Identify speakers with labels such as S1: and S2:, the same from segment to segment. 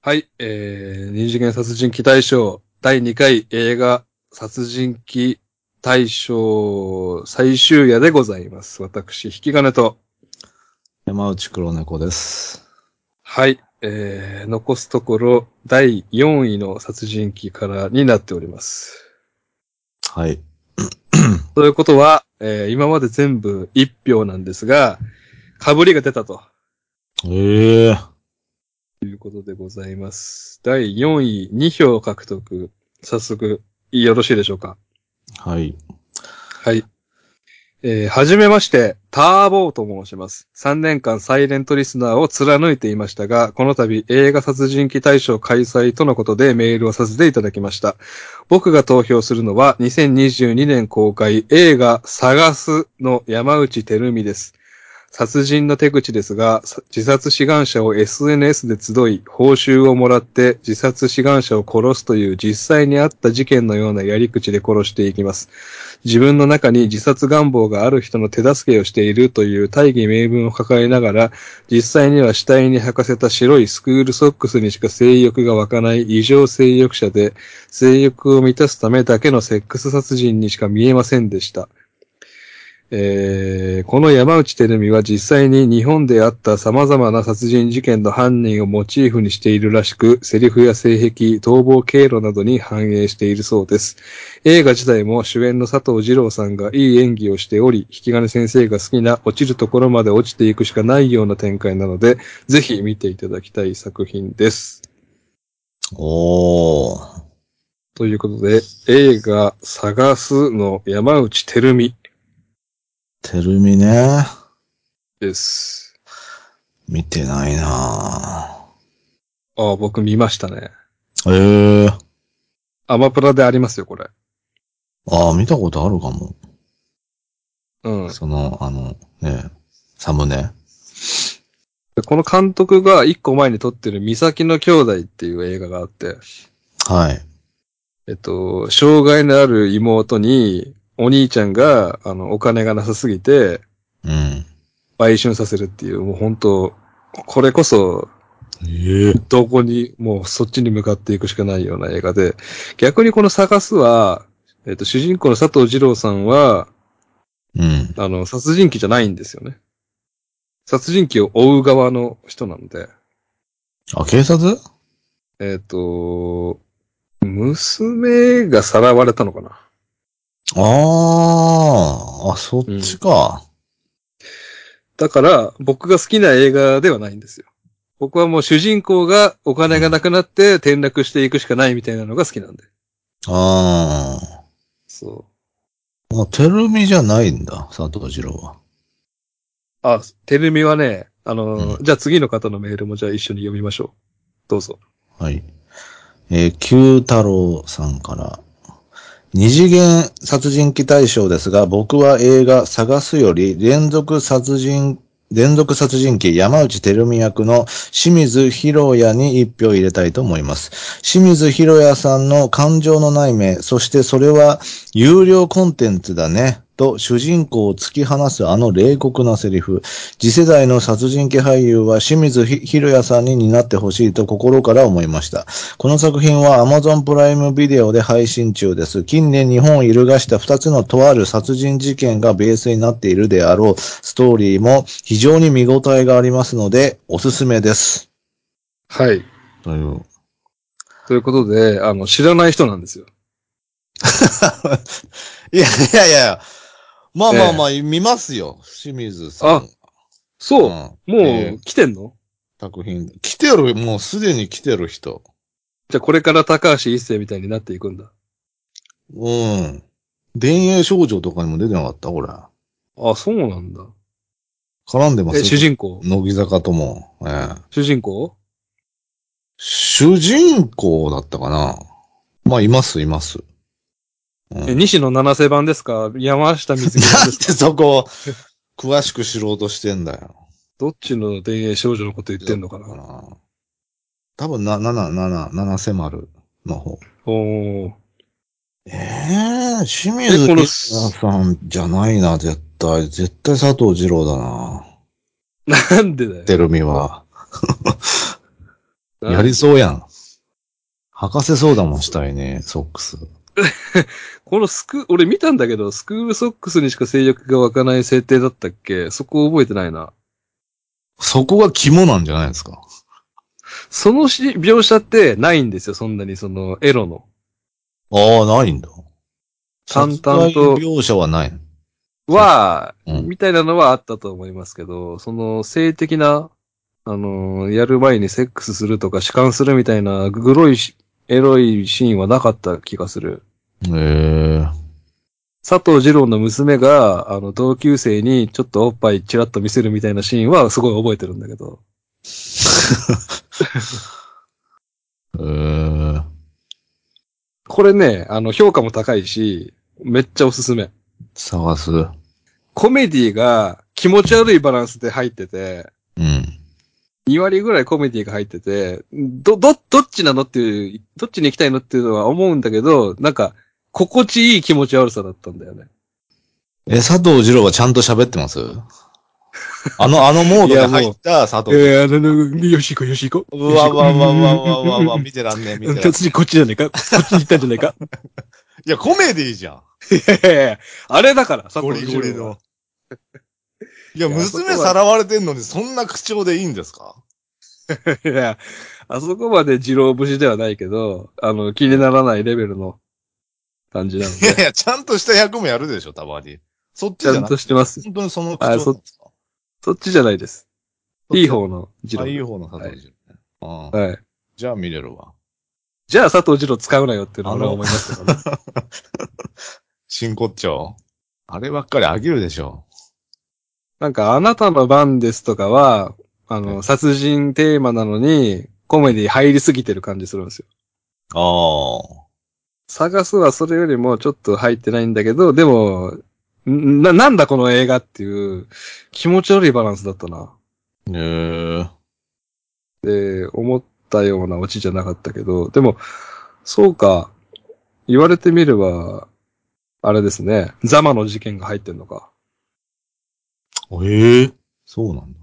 S1: はい、えー、二次元殺人鬼大賞第2回映画殺人鬼大賞最終夜でございます。私、引き金と、
S2: 山内黒猫です。
S1: はい、えー、残すところ第4位の殺人鬼からになっております。
S2: はい。
S1: ということは、えー、今まで全部1票なんですが、被りが出たと
S2: ええ
S1: いうことでございます。第4位2票獲得。早速、よろしいでしょうか？
S2: はい。
S1: はい。えーはじめまして、ターボーと申します。3年間サイレントリスナーを貫いていましたが、この度映画殺人鬼大賞開催とのことでメールをさせていただきました。僕が投票するのは2022年公開映画探すの山内照美です。殺人の手口ですが、自殺志願者を SNS で集い、報酬をもらって自殺志願者を殺すという実際にあった事件のようなやり口で殺していきます。自分の中に自殺願望がある人の手助けをしているという大義名分を抱えながら、実際には死体に履かせた白いスクールソックスにしか性欲が湧かない異常性欲者で、性欲を満たすためだけのセックス殺人にしか見えませんでした。えーこの山内照美は実際に日本であった様々な殺人事件の犯人をモチーフにしているらしく、セリフや性癖、逃亡経路などに反映しているそうです。映画自体も主演の佐藤二郎さんがいい演技をしており、引き金先生が好きな落ちるところまで落ちていくしかないような展開なので、ぜひ見ていただきたい作品です。
S2: おー。
S1: ということで、映画探すの山内照美
S2: てるみね。
S1: です。
S2: 見てないな
S1: ああ、僕見ましたね。
S2: ぁ。ええ
S1: アマプラでありますよ、これ。
S2: ああ、見たことあるかも。
S1: うん。
S2: その、あの、ね、サムネ。
S1: でこの監督が一個前に撮ってる三崎の兄弟っていう映画があって、
S2: はい。
S1: えっと、障害のある妹に、お兄ちゃんが、あの、お金がなさすぎて、
S2: うん。
S1: 売春させるっていう、もう本当これこそ、
S2: ええ
S1: どこに、もうそっちに向かっていくしかないような映画で、逆にこの探すは、えっと、主人公の佐藤二郎さんは、
S2: うん。
S1: あの、殺人鬼じゃないんですよね。殺人鬼を追う側の人なので、
S2: あ、警察？
S1: えっ、と、娘がさらわれたのかな
S2: ああ、あ、そっちか。
S1: だから、僕が好きな映画ではないんですよ。僕はもう主人公がお金がなくなって転落していくしかないみたいなのが好きなんで。
S2: あ
S1: そ
S2: あ。もう、てるみじゃないんだ、佐藤二郎は。
S1: う。あ、てるみはね、あの、
S2: うん
S1: じゃあ次の方のメールもじゃあ一緒に読みましょう。どうぞ。
S2: はい。えー、九太郎さんから。二次元殺人鬼大賞ですが、僕は映画探すより連続殺人、連続殺人鬼山内照美役の清水博也に一票入れたいと思います。清水博也さんの感情の内面、そしてそれは有料コンテンツだね。と主人公を突き放すあの冷酷なセリフ。次世代の殺人鬼俳優は清水ひ博也さんに担ってほしいと心から思いました。この作品は Amazon プライムビデオで配信中です。近年日本を揺るがした2つのとある殺人事件がベースになっているであろうストーリーも非常に見応えがありますのでおすすめです。
S1: はい。
S2: という。
S1: ということで、あの、知らない人なんですよ。
S2: いやいやいや、まあまあまあ、見ますよ。清水さん。
S1: あそう。
S2: ん
S1: も
S2: え
S1: う来てんの？
S2: 作品。来てる、もうすでに来てる人。
S1: じゃあこれから高橋一生みたいになっていくんだ。
S2: うん。田園少女とかにも出てなかった？これ。
S1: あ、そうなんだ。
S2: 絡んでます
S1: え、主人公？
S2: 乃木坂とも。ええ
S1: 主人公？
S2: 主人公だったかなまあ、います、います。うん
S1: え、西野七瀬版ですか？山下水着版
S2: なん
S1: ですか？
S2: でそこ、詳しく知ろうとしてんだよ。
S1: どっちの田園少女のこと言ってんのかな？
S2: 多分な、七、七、七瀬丸の方。
S1: おー。
S2: ええ清水
S1: えこの
S2: さんじゃないな、絶対。絶対佐藤二郎だな。
S1: なんでだよ。
S2: てるみは。やりそうやん。履かせそうだもん、したいね、ソックス。
S1: このスク、俺見たんだけど、スクールソックスにしか性欲が湧かない設定だったっけ？そこ覚えてないな。
S2: そこが肝なんじゃないですか？
S1: そのし描写ってないんですよ、そんなに、その、エロの。
S2: ああ、ないんだ。
S1: 淡々と
S2: 描写はない。
S1: は、
S2: うん
S1: みたいなのはあったと思いますけど、その、性的な、あのーやる前にセックスするとか、弛緩するみたいな、グロいし、エロいシーンはなかった気がする。
S2: へえ。
S1: 佐藤二郎の娘が、あの、同級生にちょっとおっぱいチラッと見せるみたいなシーンはすごい覚えてるんだけど。
S2: へえ。
S1: これね、あの、評価も高いし、めっちゃおすすめ。
S2: 探す。
S1: コメディが気持ち悪いバランスで入ってて、
S2: うん。
S1: 2割ぐらいコメディが入ってて、ど、ど、どっちなのっていう、どっちに行きたいのっていうのは思うんだけど、なんか、心地いい気持ち悪さだったんだよね。
S2: え、佐藤二郎はちゃんと喋ってます？あの、あのモードで入った佐藤。
S1: えー、あの、よし行こう、よし行こう。
S2: うわうわうわうわうわうわうわ、見てらんねえ、見てらんね
S1: 突然こっちじゃねえか？こっちに行ったんじゃないか？
S2: え。いや、コメディじゃん。
S1: いやいやいやあれだから、佐
S2: ゴ
S1: 藤二郎は
S2: リゴリの。いや、娘さらわれてんのにそんな口調でいいんですか？
S1: いや、あそこまで二郎節ではないけど、あの、気にならないレベルの感じなので、
S2: いやいや、ちゃんとした役もやるでしょ、たまに。そっちじゃ
S1: ちゃんとしてます。
S2: 本当にその口調なんですか？
S1: そっちじゃないです。いい方の二郎。
S2: あ、いい方の佐藤二郎ね。ああ
S1: はい。
S2: じゃあ見れるわ。
S1: じゃあ佐藤二郎使うなよって俺は思いますけどね。
S2: 真骨頂。あればっかり飽きるでしょ。
S1: なんか、あなたの番ですとかは、あ
S2: は
S1: の、
S2: い
S1: 殺人テーマなのに、コメディ入りすぎてる感じするんですよ。
S2: ああ。
S1: 探すはそれよりもちょっと入ってないんだけど、でも、んな、なんだこの映画っていう気持ち悪いバランスだったな。
S2: へえ。
S1: で、思ったようなオチじゃなかったけど、でも、そうか、言われてみれば、あれですね、ザマの事件が入ってんのか。
S2: ええそうなんだ。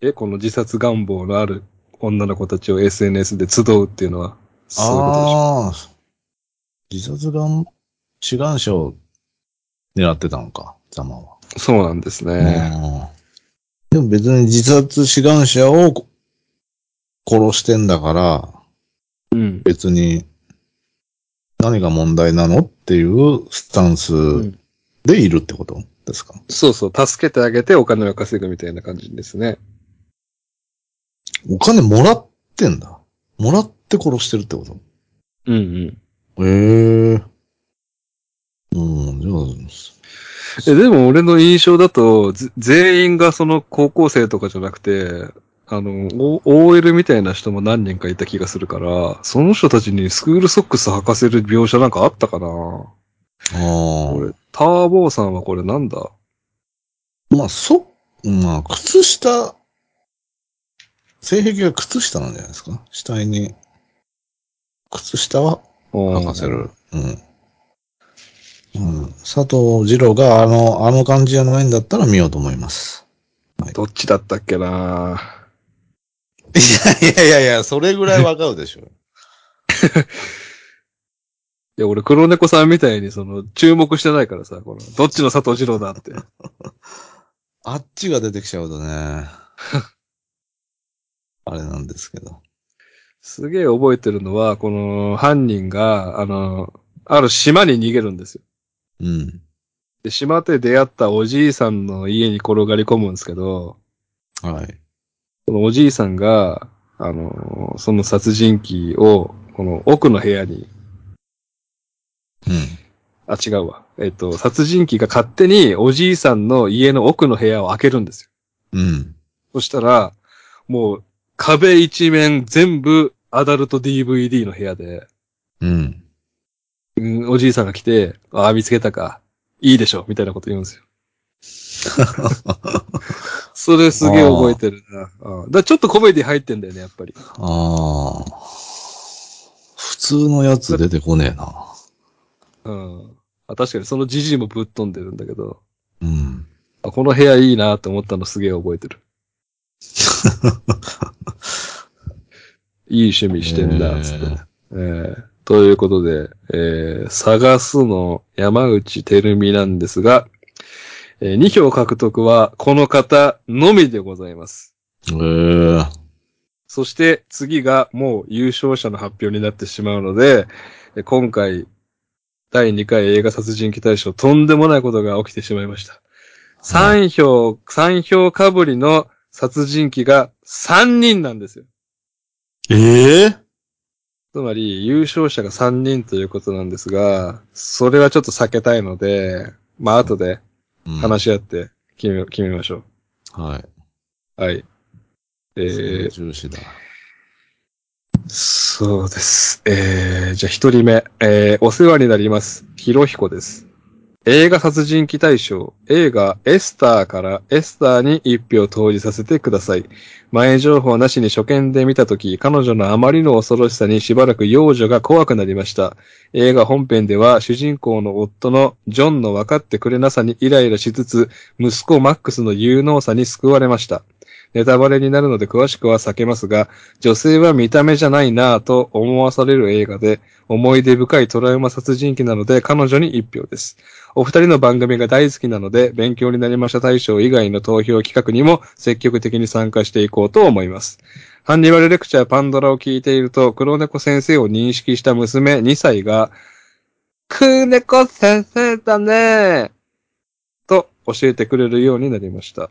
S1: え、この自殺願望のある女の子たちを SNS で集うっていうのは、そういうことでしょ？
S2: ああ。自殺が志願者を狙ってたのか、ザマは。
S1: そうなんですね。
S2: うんでも別に自殺志願者をこ殺してんだから、
S1: うん。
S2: 別に何が問題なの？っていうスタンス
S1: ん
S2: でいるってこと？ですか、
S1: そうそう、助けてあげてお金を稼ぐみたいな感じですね。
S2: お金もらってんだ。もらって殺してるってこと？
S1: うんうん。
S2: へえ。うん、じゃあ、
S1: え、でも俺の印象だと、ぜ全員がその高校生とかじゃなくて、あの、O- OL みたいな人も何人かいた気がするから、その人たちにスクールソックス履かせる描写なんかあったかな？
S2: あ
S1: こ
S2: あ。
S1: れ、ターボーさんはこれなんだ？
S2: まあ、そ、まあ、靴下、性癖が靴下なんじゃないですか？死体に。靴下は履かせる。うん。うん。佐藤二郎があの、あの感じじゃないんだったら見ようと思います。
S1: どっちだったっけな？い
S2: やいやいやいや、それぐらいわかるでしょ。
S1: いや、俺黒猫さんみたいにその、注目してないからさ、この、どっちの佐藤二郎だって。
S2: あっちが出てきちゃうとね。あれなんですけど。
S1: すげえ覚えてるのは、この犯人が、あの、ある島に逃げるんですよ。
S2: うん。
S1: で、島で出会ったおじいさんの家に転がり込むんですけど、
S2: はい。
S1: そのおじいさんが、あの、その殺人鬼を、この奥の部屋に、
S2: うん。
S1: あ、違うわ。えっと、殺人鬼が勝手におじいさんの家の奥の部屋を開けるんですよ。
S2: うん。
S1: そしたら、もう、壁一面全部アダルト DVD の部屋で、
S2: うん。
S1: うんおじいさんが来て、ああ、見つけたか。いいでしょ、みたいなこと言うんですよ。それすげえ覚えてるな。うんだちょっとコメディ入ってんだよね、やっぱり。
S2: ああ。普通のやつ出てこねえな。
S1: うん。あ確かにそのじじいもぶっ飛んでるんだけど、
S2: うん。
S1: あこの部屋いいなって思ったのすげえ覚えてる。いい趣味してんだ、つって。えーということで、えー探すの山内照美なんですが、え2票獲得はこの方のみでございます。
S2: えー、
S1: そして次がもう優勝者の発表になってしまうので、え今回、第2回映画殺人鬼大賞、とんでもないことが起きてしまいました。3票、3票かぶりの殺人鬼が3人なんですよ。
S2: ええ？
S1: つまり、優勝者が3人ということなんですが、それはちょっと避けたいので、まあ、後で
S2: うん
S1: 話し合って決め、決めましょ
S2: はい。
S1: う。はい。えー、
S2: 重視だ。
S1: そうです。えー、じゃあ一人目、えー、お世話になります。ひろひこです。映画殺人鬼大賞、映画エスターからエスターに一票投じさせてください。前情報なしに初見で見たとき、彼女のあまりの恐ろしさにしばらく幼女が怖くなりました。映画本編では主人公の夫のジョンの分かってくれなさにイライラしつつ、息子マックスの有能さに救われました。ネタバレになるので詳しくは避けますが、女性は見た目じゃないなぁと思わされる映画で、思い出深いトラウマ殺人鬼なので彼女に一票です。お二人の番組が大好きなので、勉強になりました大賞以外の投票企画にも積極的に参加していこうと思います。ハンニバルレクチャーパンドラを聞いていると、黒猫先生を認識した娘2歳が、黒猫先生だねと教えてくれるようになりました。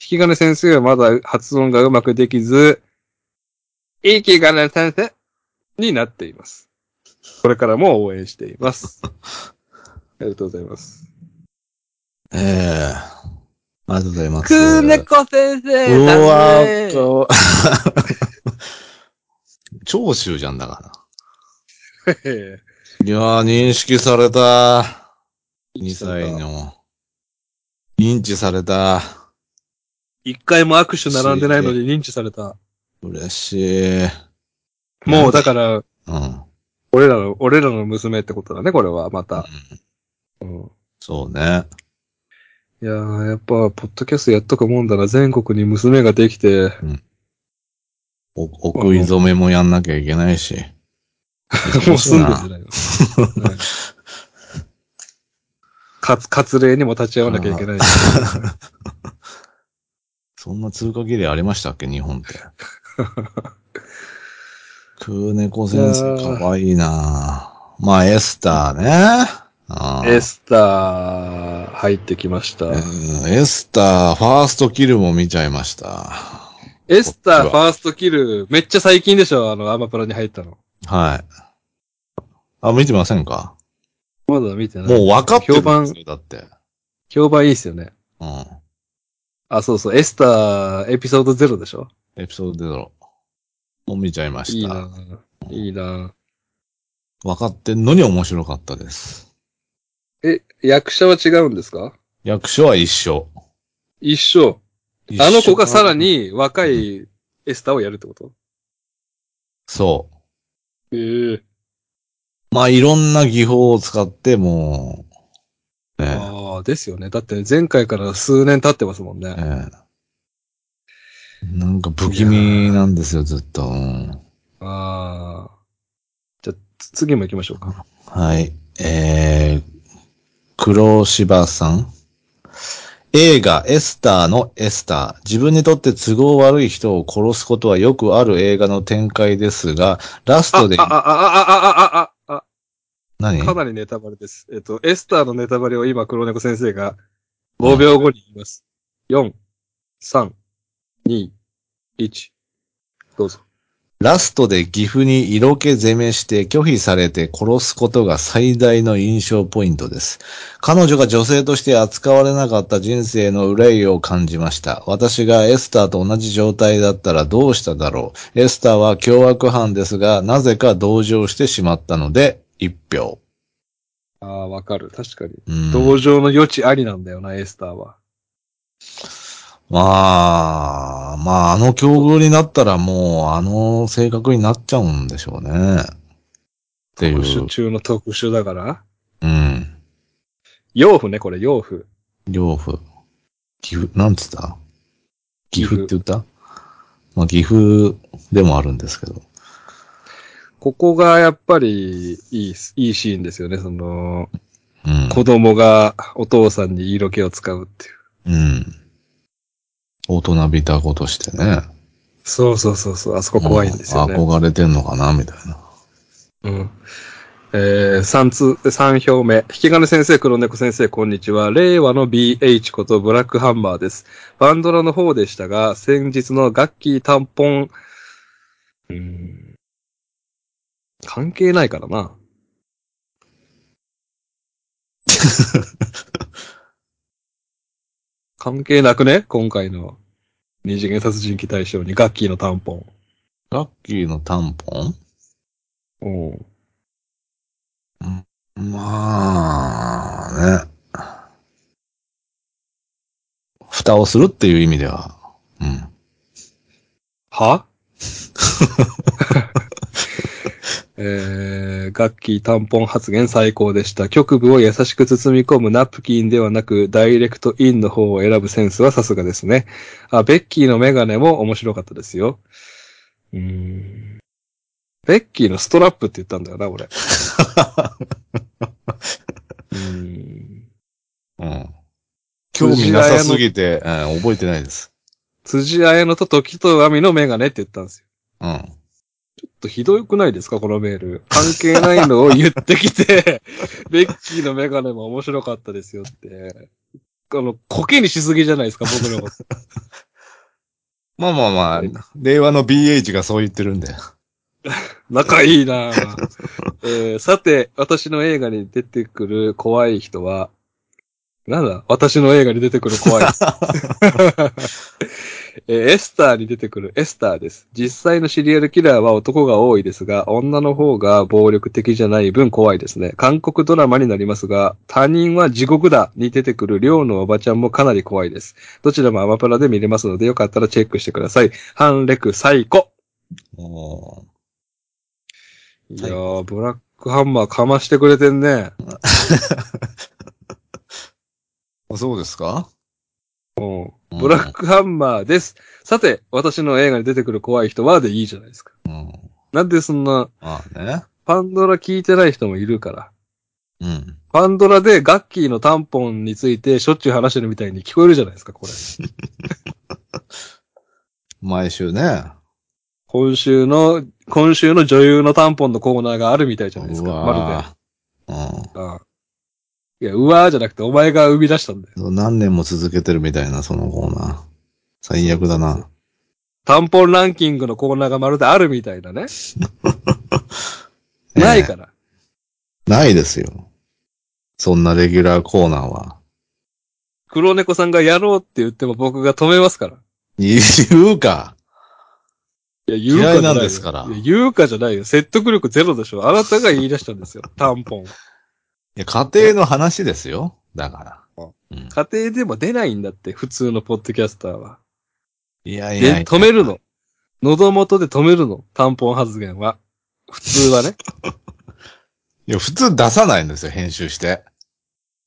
S1: 引き金先生はまだ発音がうまくできず、いい気金先生になっています。これからも応援しています。ありがとうございます。
S2: ええありがとうございます。
S1: くねこ先生
S2: うわーと、長州じゃんだから。いやー、認識された。2歳の。認知された。
S1: 一回も握手並んでないのに認知された。
S2: 嬉しい。
S1: もうだから、
S2: うん。
S1: 俺らの、俺らの娘ってことだね、これは、また。うん
S2: そうね。
S1: いやー、やっぱ、ポッドキャストやっとくもんだな。全国に娘ができて、
S2: お、お食い初めもやんなきゃいけないし。
S1: もう住んでるじゃないの。はい かつ、割礼にも立ち会わなきゃいけないし。
S2: そんな通過儀礼ありましたっけ？日本って。クーネコ先生かわいいなまあ、エスターね。うん
S1: エスター、入ってきました。
S2: うんエスター、ファーストキルも見ちゃいました。
S1: エスター、ファーストキル、めっちゃ最近でしょ？あの、アマプラに入ったの。
S2: はい。あ、見てませんか？
S1: まだ見てない。
S2: もう分かってるん
S1: 評判
S2: ですよ、だって。
S1: 評判いいっすよね。
S2: うん。
S1: あ、そうそう、エスター、エピソードゼロでしょ？
S2: エピソード0。もう見ちゃいました。
S1: いいないいな
S2: 分かってんのに面白かったです。
S1: え、役者は違うんですか？
S2: 役所は一緒。
S1: 一緒。あの子がさら。に若いエスターをやるってこと？
S2: そう。
S1: ええ
S2: まあ、いろんな技法を使って、もう、ね
S1: ああ、ですよね。だって前回から数年経ってますもんね。
S2: ええなんか不気味なんですよ、ずっと。うん
S1: ああ。じゃあ、つ次も行きましょうか。
S2: はい。えー、黒柴さん。映画エスターのエスター。自分にとって都合悪い人を殺すことはよくある映画の展開ですが、ラス
S1: あ、
S2: トで
S1: あ、、あ、あ、あ、あ、あ、あ、
S2: 何？
S1: あ、かなりネタバレです。えっと、エスターのネタバレを今、黒猫先生が5秒後に言います。4、3、2、1。どうぞ。
S2: ラストで岐阜に色気攻めして拒否されて殺すことが最大の印象ポイントです。彼女が女性として扱われなかった人生の憂いを感じました。私がエスターと同じ状態だったらどうしただろう。エスターは凶悪犯ですが、なぜか同情してしまったので、一票。
S1: ああ、わかる。確かに。
S2: うん
S1: 同情の余地ありなんだよな、エスターは。
S2: まあ、まあ、あの境遇になったらもう、あの性格になっちゃうんでしょうね。っていう。
S1: 特殊中の特殊だから。
S2: うん。
S1: 養父ね、これ、養父。
S2: 両夫。岐阜、なんつった？岐阜って言った？まあ岐阜でもあるんですけど。
S1: ここがやっぱりいい、いいシーンですよね。その、
S2: うん。
S1: 子供がお父さんに色気を使うっていう。
S2: うん。大人びたことしてね。
S1: そうそうそうそう、あそこ怖いんですよね。
S2: うん憧れてんのかなみたいな。
S1: うん。えー、三通、三票目。引き金先生、黒猫先生、こんにちは。令和の BH ことブラックハンマーです。バンドラの方でしたが、先日のガッキータンポン、うーん、関係ないからな。関係なくね？今回の二次元殺人鬼大賞にガッキーのタンポン。
S2: ガッキーのタンポン？
S1: うん。
S2: まあ、ね。蓋をするっていう意味では、うん。
S1: は？えー、ガッキータンポン発言最高でした。局部を優しく包み込むナプキンではなく、ダイレクトインの方を選ぶセンスはさすがですね。あ、ベッキーのメガネも面白かったですよ。うーん。ベッキーのストラップって言ったんだよな、俺。うーん。
S2: うん。興味なさすぎて、うん、覚えてないです。
S1: 辻彩乃と時と亜美のメガネって言ったんですよ。
S2: うん。
S1: ちょっとひどくないですか？このメール。関係ないのを言ってきて、ベッキーのメガネも面白かったですよって。あの、コケにしすぎじゃないですか、僕のこと。
S2: まあまあまあ、令和の BH がそう言ってるんで。
S1: 仲いいなぁ、えーさて、私の映画に出てくる怖い人は、なんだ？私の映画に出てくる怖い人。えーエスターに出てくるエスターです。実際のシリアルキラーは男が多いですが、女の方が暴力的じゃない分怖いですね。韓国ドラマになりますが、他人は地獄だに出てくる寮のおばちゃんもかなり怖いです。どちらもアマプラで見れますので、よかったらチェックしてください。ハンレク最高
S2: おー
S1: いやー、ブラックハンマーかましてくれてんね。
S2: そうですか？
S1: うん。
S2: うん
S1: ブラックハンマーです。さて、私の映画に出てくる怖い人はでいいじゃないですか。
S2: うん。
S1: なんでそんな、
S2: まあね。
S1: パンドラ聞いてない人もいるから。
S2: うん。
S1: パンドラでガッキーのタンポンについてしょっちゅう話してるみたいに聞こえるじゃないですか、これ。
S2: 毎週ね。
S1: 今週の、今週の女優のタンポンのコーナーがあるみたいじゃないですか。まるで。
S2: ー
S1: ああいや、うわーじゃなくてお前が生み出したんだよ。
S2: うん。何年も続けてるみたいな、そのコーナー。最悪だな。
S1: タンポンランキングのコーナーがまるであるみたいなね。ないから。
S2: ないですよ。そんなレギュラーコーナーは。
S1: 黒猫さんがやろうって言っても僕が止めますから。
S2: 言うか。
S1: いや、言うかじゃないよ
S2: 嫌いなんですから
S1: 言うかじゃないよ。説得力ゼロでしょ。あなたが言い出したんですよ。タンポン。
S2: いや、家庭の話ですよ。だから。うん
S1: 家庭でも出ないんだって、普通のポッドキャスターは。
S2: いやいやい
S1: で、
S2: や。
S1: 止めるの？喉元で止めるの？タンポン発言は。普通はね。
S2: いや、普通出さないんですよ、編集して。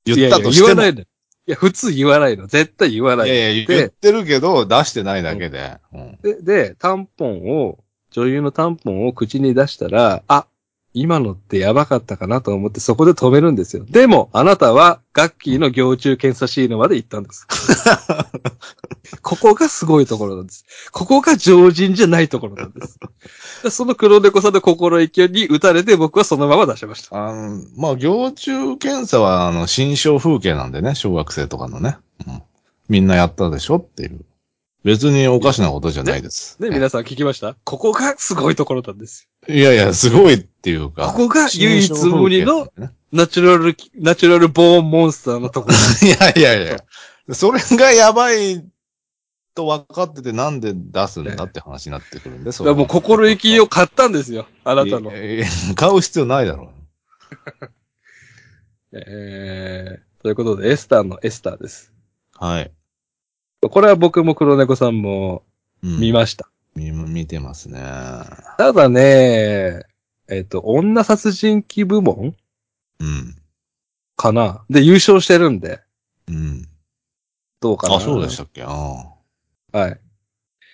S1: いやいや、
S2: 言ったとしても。
S1: 言わないの。いや、普通言わないの。絶対言わないの。
S2: いやいや、言
S1: で
S2: ってるけど、出してないだけで。うん
S1: で、で、タンポンを、女優のタンポンを口に出したら、あ、今のってやばかったかなと思ってそこで止めるんですよ。でも、あなたは、ガッキーの行中検査シーンまで行ったんです。ここがすごいところなんです。ここが常人じゃないところなんです。でその黒猫さんの心意気に打たれて僕はそのまま出しました。
S2: あの、まあ、行中検査は、あの、新象風景なんでね、小学生とかのね。うん。みんなやったでしょっていう。別におかしなことじゃないです。
S1: ね、皆さん聞きました？ここがすごいところなんです。
S2: いやいや、すごいっていうか。
S1: ここが唯一無二のナチュラル、ナチュラルボーンモンスターのところ。
S2: いやいやいや。それがやばいと分かっててなんで出すんだって話になってくるんで、そ
S1: いやもう心意気を買ったんですよ。あなたの
S2: 買う必要ないだろ
S1: えー、ということで、エスターのエスターです。
S2: う。はい。
S1: これは僕も黒猫さんも
S2: うん
S1: 見ました。
S2: 見見てますね。
S1: ただね、えっ、と、女殺人鬼部門
S2: うん。
S1: かなで、優勝してるんで、
S2: うん。
S1: どうかな
S2: あ、そうでしたっけ？ああ。
S1: はい。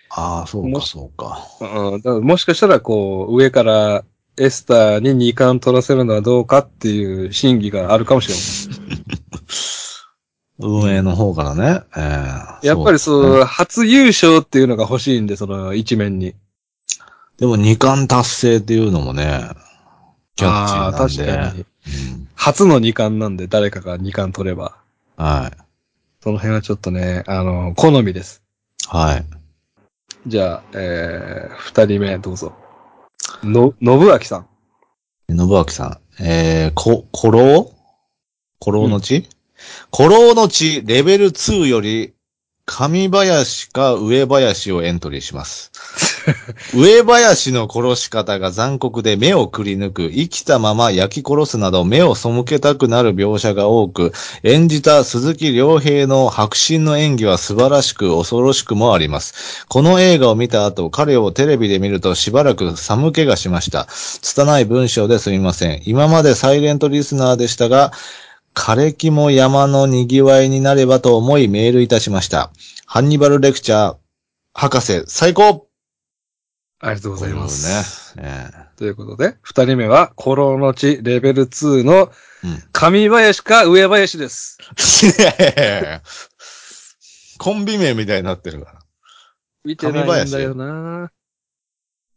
S2: ああ、そう
S1: も
S2: か、そうか。
S1: うん、だからもしかしたら、こう、上からエスターに2冠取らせるのはどうかっていう審議があるかもしれない。
S2: 運営の方からね。えー
S1: やっぱりそう、
S2: ですね
S1: 初優勝っていうのが欲しいんで、その一面に。
S2: でも二冠達成っていうのもね、キャッチーなんで。
S1: あー確かに。
S2: うん
S1: 初の2冠なんで、誰かが2冠取れば。
S2: はい。
S1: その辺はちょっとね、あの、好みです。
S2: はい。
S1: じゃあ、えー、二人目、どうぞ。の、信明さん。
S2: 信明さん。えー、こ、古老古老の地、古老の地レベル2より、上林か上林をエントリーします。上林の殺し方が残酷で目をくり抜く、生きたまま焼き殺すなど目を背けたくなる描写が多く、演じた鈴木亮平の迫真の演技は素晴らしく恐ろしくもあります。この映画を見た後、彼をテレビで見るとしばらく寒気がしました。拙い文章ですみません。今までサイレントリスナーでしたが、枯れ木も山の賑わいになればと思いメールいたしました。ハンニバルレクチャー、博士、最高
S1: ありがとうございます。
S2: ね。え
S1: ということで、二人目は、古老の地レベル2の。上林か上林です。
S2: コンビ名みたいになってるから。
S1: 見てないんだよな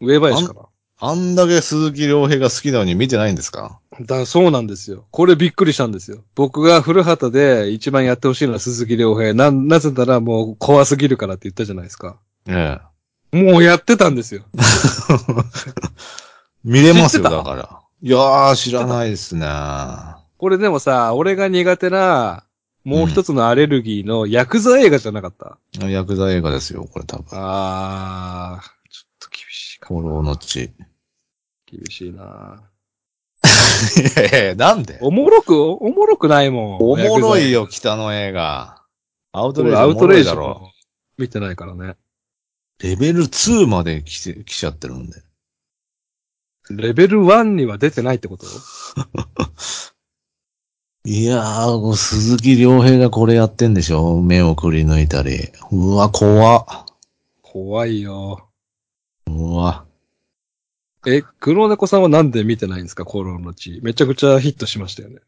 S1: 上林かな
S2: あんだけ鈴木亮平が好きなのに見てないんですか？
S1: だ、そうなんですよ。これびっくりしたんですよ。僕が古畑で一番やってほしいのは鈴木亮平。な、なぜならもう怖すぎるからって言ったじゃないですか。
S2: ええ。
S1: もうやってたんですよ。
S2: 見れますよ、だから。いやー、知らないですね。
S1: これでもさ、俺が苦手な、もう一つのアレルギーのヤクザ映画じゃなかった？
S2: ヤクザ映画ですよ、これ多分。
S1: あー、ちょっと厳しいか。
S2: 古老の地。
S1: 厳しいな。
S2: いや いやいや、なんで？
S1: おもろく、おもろくないもん。
S2: おもろい
S1: よ。
S2: よ、北の映画。アウト
S1: 俺
S2: レイジ
S1: アウトレイジ
S2: だろ。
S1: も見てないからね。
S2: レベル2まで来て、来ちゃってるんで。
S1: レベル1には出てないってこと？
S2: いやー、鈴木亮平がこれやってんでしょ目をくり抜いたり。うわ、怖っ。
S1: 怖いよ。
S2: うわ。
S1: え、黒猫さんはなんで見てないんですか？コロの地。めちゃくちゃヒットしましたよね。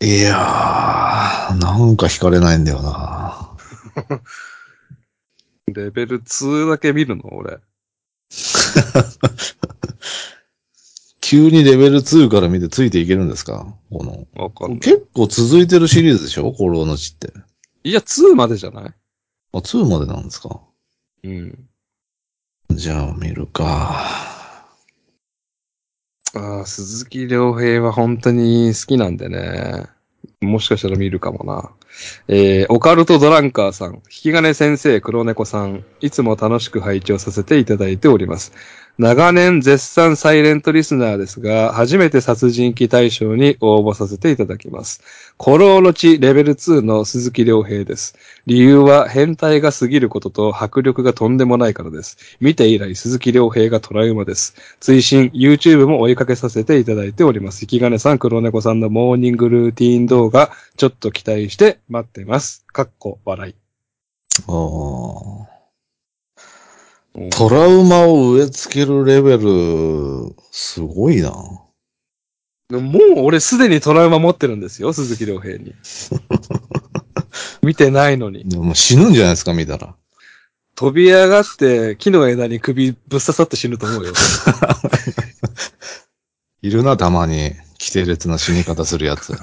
S2: いやー、なんか惹かれないんだよな。
S1: レベル2だけ見るの？俺。
S2: 急にレベル2から見てついていけるんですか？この。
S1: わかんない。
S2: 結構続いてるシリーズでしょ？古老の地って。
S1: いや、2までじゃない？
S2: あ、2までなんですか？
S1: うん。
S2: じゃあ見るか。
S1: ああ、鈴木亮平は本当に好きなんでね。もしかしたら見るかもな。えー、オカルトドランカーさん、引き金先生、黒猫さん、いつも楽しく拝聴させていただいております。長年絶賛サイレントリスナーですが、初めて殺人鬼大賞に応募させていただきます。古老の地レベル2の鈴木亮平です。理由は変態が過ぎることと迫力がとんでもないからです。見て以来鈴木亮平がトラウマです。追伸、YouTube も追いかけさせていただいております。引き金さん、黒猫さんのモーニングルーティーン動画、ちょっと期待して待ってます。かっこ笑い。
S2: あートラウマを植え付けるレベル、すごいな。
S1: もう俺すでにトラウマ持ってるんですよ、鈴木亮平に。見てないのに。
S2: でも死ぬんじゃないですか、見たら。
S1: 飛び上がって木の枝に首ぶっ刺さって死ぬと思うよ。
S2: いるな、たまに。規定列な死に方するやつ。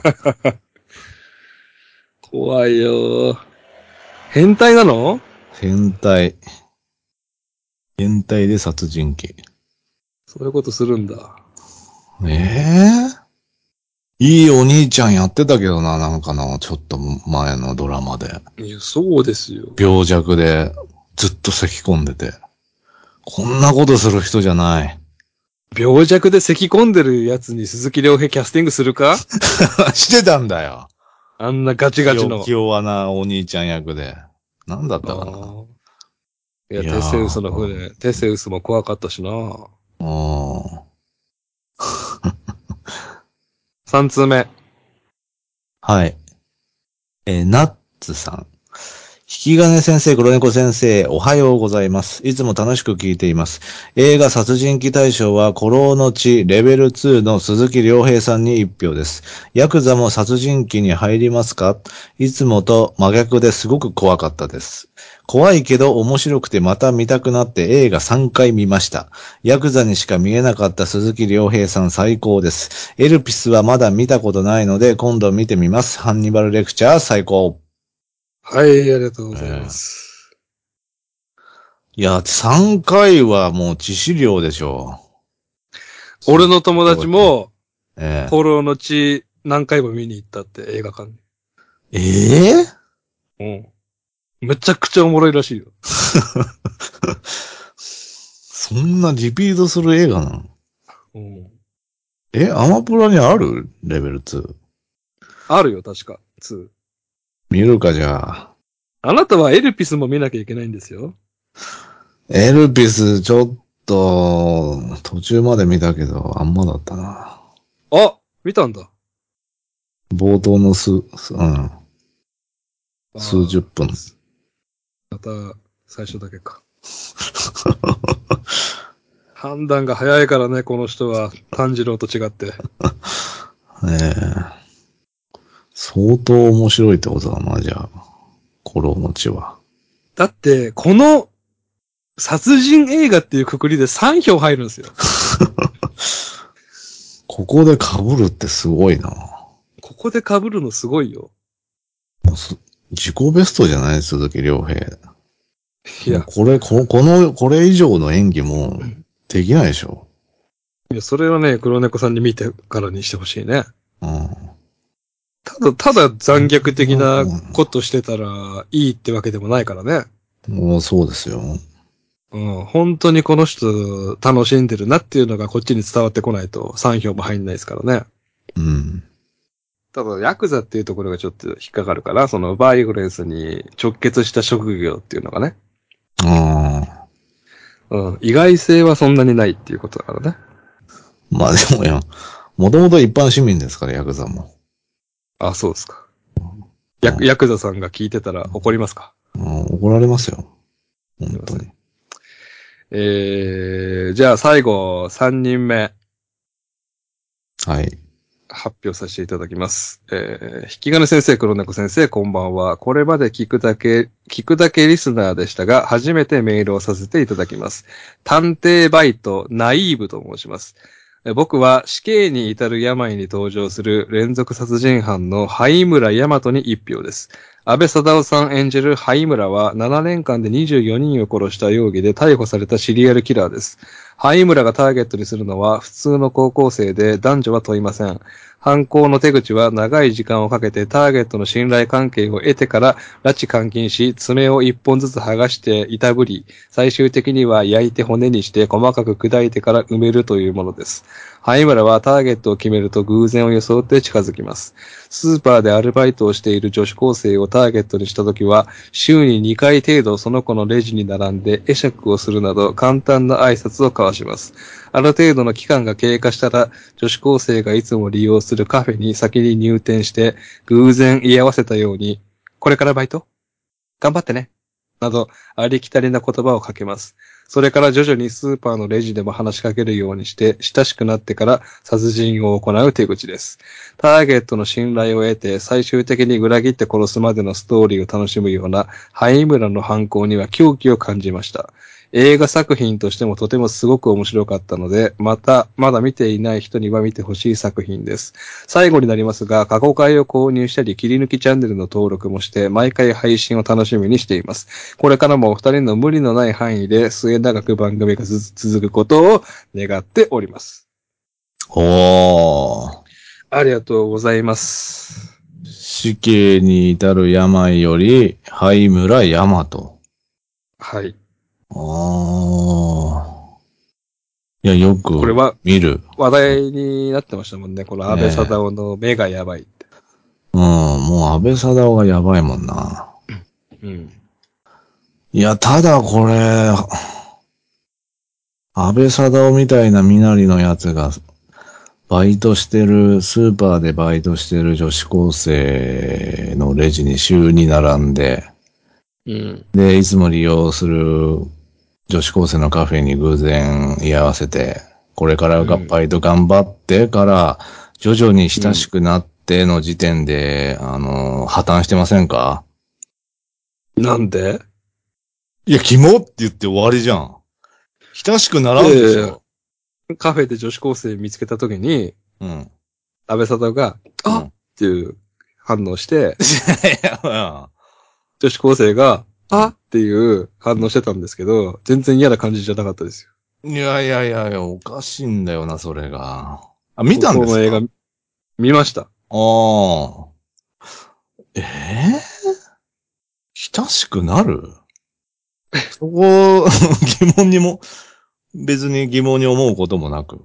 S1: 怖いよ変態なの？
S2: 変態。変態で殺人鬼。
S1: そういうことするんだ。
S2: ええいいお兄ちゃんやってたけどな、なんかな、ちょっと前のドラマで。
S1: いや、そうですよ。
S2: 病弱でずっと咳込んでて。こんなことする人じゃない。
S1: 病弱で咳込んでるやつに鈴木亮平キャスティングするか？
S2: してたんだよ。
S1: あんなガチガチの。
S2: 気弱なお兄ちゃん役で。なんだったかな。
S1: いや、
S2: いやー
S1: テセウスの船、テセウスも怖かったしな。
S2: うん。
S1: 三通目。
S2: はい。えーナッツさん。引き金先生、黒猫先生、おはようございます。いつも楽しく聞いています。映画殺人鬼大賞は、古老の地レベル2の鈴木亮平さんに一票です。ヤクザも殺人鬼に入りますか？いつもと真逆ですごく怖かったです。怖いけど面白くてまた見たくなって映画3回見ました。ヤクザにしか見えなかった鈴木亮平さん最高です。エルピスはまだ見たことないので今度見てみます。ハンニバルレクチャー最高。
S1: はい、ありがとうございます。
S2: いや、3回はもう致死量でしょ
S1: 俺の友達も、
S2: う。え
S1: 放浪の地何回も見に行ったって映画館に。
S2: ええ？え
S1: うん。めちゃくちゃおもろいらしいよ。
S2: そんなリピートする映画なの？
S1: うん。
S2: え、アマプラにある？レベル2。
S1: あるよ、確か。2。
S2: 見るかじゃあ。
S1: あなたはエルピスも見なきゃいけないんですよ。
S2: エルピス、ちょっと、途中まで見たけど、あんまだったな。
S1: あ見たんだ。
S2: 冒頭の数、すうん、数十分。
S1: また、最初だけか。判断が早いからね、この人は。炭治郎と違って。
S2: ええ相当面白いってことだな、じゃあ。古老の地は。
S1: だって、この、殺人映画っていうくくりで3票入るんですよ。
S2: ここで被るってすごいな。
S1: ここで被るのすごいよ。
S2: 自己ベストじゃない鈴木亮平。
S1: いや、
S2: これ、ここの、これ以上の演技もできないでしょ。
S1: いやそれはね、黒猫さんに見てからにしてほしいね。
S2: うん。
S1: ただ、ただ残虐的なことしてたらいいってわけでもないからね。
S2: もうそうですよ。
S1: うん、本当にこの人楽しんでるなっていうのがこっちに伝わってこないと3票も入んないですからね。
S2: うん。
S1: ただ、ヤクザっていうところがちょっと引っかかるから、そのバイオレンスに直結した職業っていうのがね。
S2: ああ。
S1: うん、意外性はそんなにないっていうことだからね。
S2: まあでもや、もともと一般市民ですから、ヤクザも。
S1: あ、そうですか。ヤクヤクザさんが聞いてたら怒りますか？
S2: うん怒られますよ。本当に。
S1: えー、じゃあ最後、3人目。
S2: はい。
S1: 発表させていただきます。えー、引き金先生、黒猫先生、こんばんは。これまで聞くだけ、聞くだけリスナーでしたが、初めてメールをさせていただきます。探偵バイト、ナイーブと申します。僕は死刑に至る病に登場する連続殺人犯の灰村大和に一票です。安倍貞夫さん演じる灰村は7年間で24人を殺した容疑で逮捕されたシリアルキラーです。灰村がターゲットにするのは普通の高校生で男女は問いません。犯行の手口は長い時間をかけてターゲットの信頼関係を得てから拉致監禁し、爪を一本ずつ剥がしていたぶり、最終的には焼いて骨にして細かく砕いてから埋めるというものです。灰村はターゲットを決めると偶然を装って近づきます。スーパーでアルバイトをしている女子高生をターゲットにしたときは、週に2回程度その子のレジに並んで会釈をするなど簡単な挨拶を交わします。ある程度の期間が経過したら、女子高生がいつも利用するカフェに先に入店して、偶然居合わせたように、これからバイト？頑張ってね。など、ありきたりな言葉をかけます。それから徐々にスーパーのレジでも話しかけるようにして、親しくなってから殺人を行う手口です。ターゲットの信頼を得て、最終的に裏切って殺すまでのストーリーを楽しむような、灰村の犯行には狂気を感じました。映画作品としてもとてもすごく面白かったので、また、まだ見ていない人には見てほしい作品です。最後になりますが、過去回を購入したり、切り抜きチャンネルの登録もして、毎回配信を楽しみにしています。これからもお二人の無理のない範囲で末永く番組がず続くことを願っております。
S2: おー。
S1: ありがとうございます。
S2: 死刑に至る病より、灰村大和。
S1: はい。
S2: ああ。いや、よく
S1: これは
S2: 見る。
S1: 話題になってましたもんね。この安倍貞夫の目がやばいって。
S2: うん、もう安倍貞夫がやばいもんな。
S1: うん。
S2: いや、ただこれ、安倍貞夫みたいな身なりのやつが、バイトしてる、スーパーでバイトしてる女子高生のレジに週に並んで、
S1: うん。
S2: で、いつも利用する女子高生のカフェに偶然居合わせて、これからバイト頑張ってから、徐々に親しくなっての時点で、あの、破綻してませんか？
S1: なんで？
S2: いや、キモって言って終わりじゃん。親しくならんでしょ。
S1: カフェで女子高生見つけたときに、
S2: うん。
S1: 安倍貞夫が、あっっていう反応して、
S2: い や
S1: 女子高生が、あ？っていう反応してたんですけど、全然嫌な感じじゃなかったですよ。
S2: いやいやいやいや、おかしいんだよな、それが。あ、見たんですか？
S1: この映画、見ました。
S2: ああ。ええ親しくなる？そこ、疑問にも、別に疑問に思うこともなく。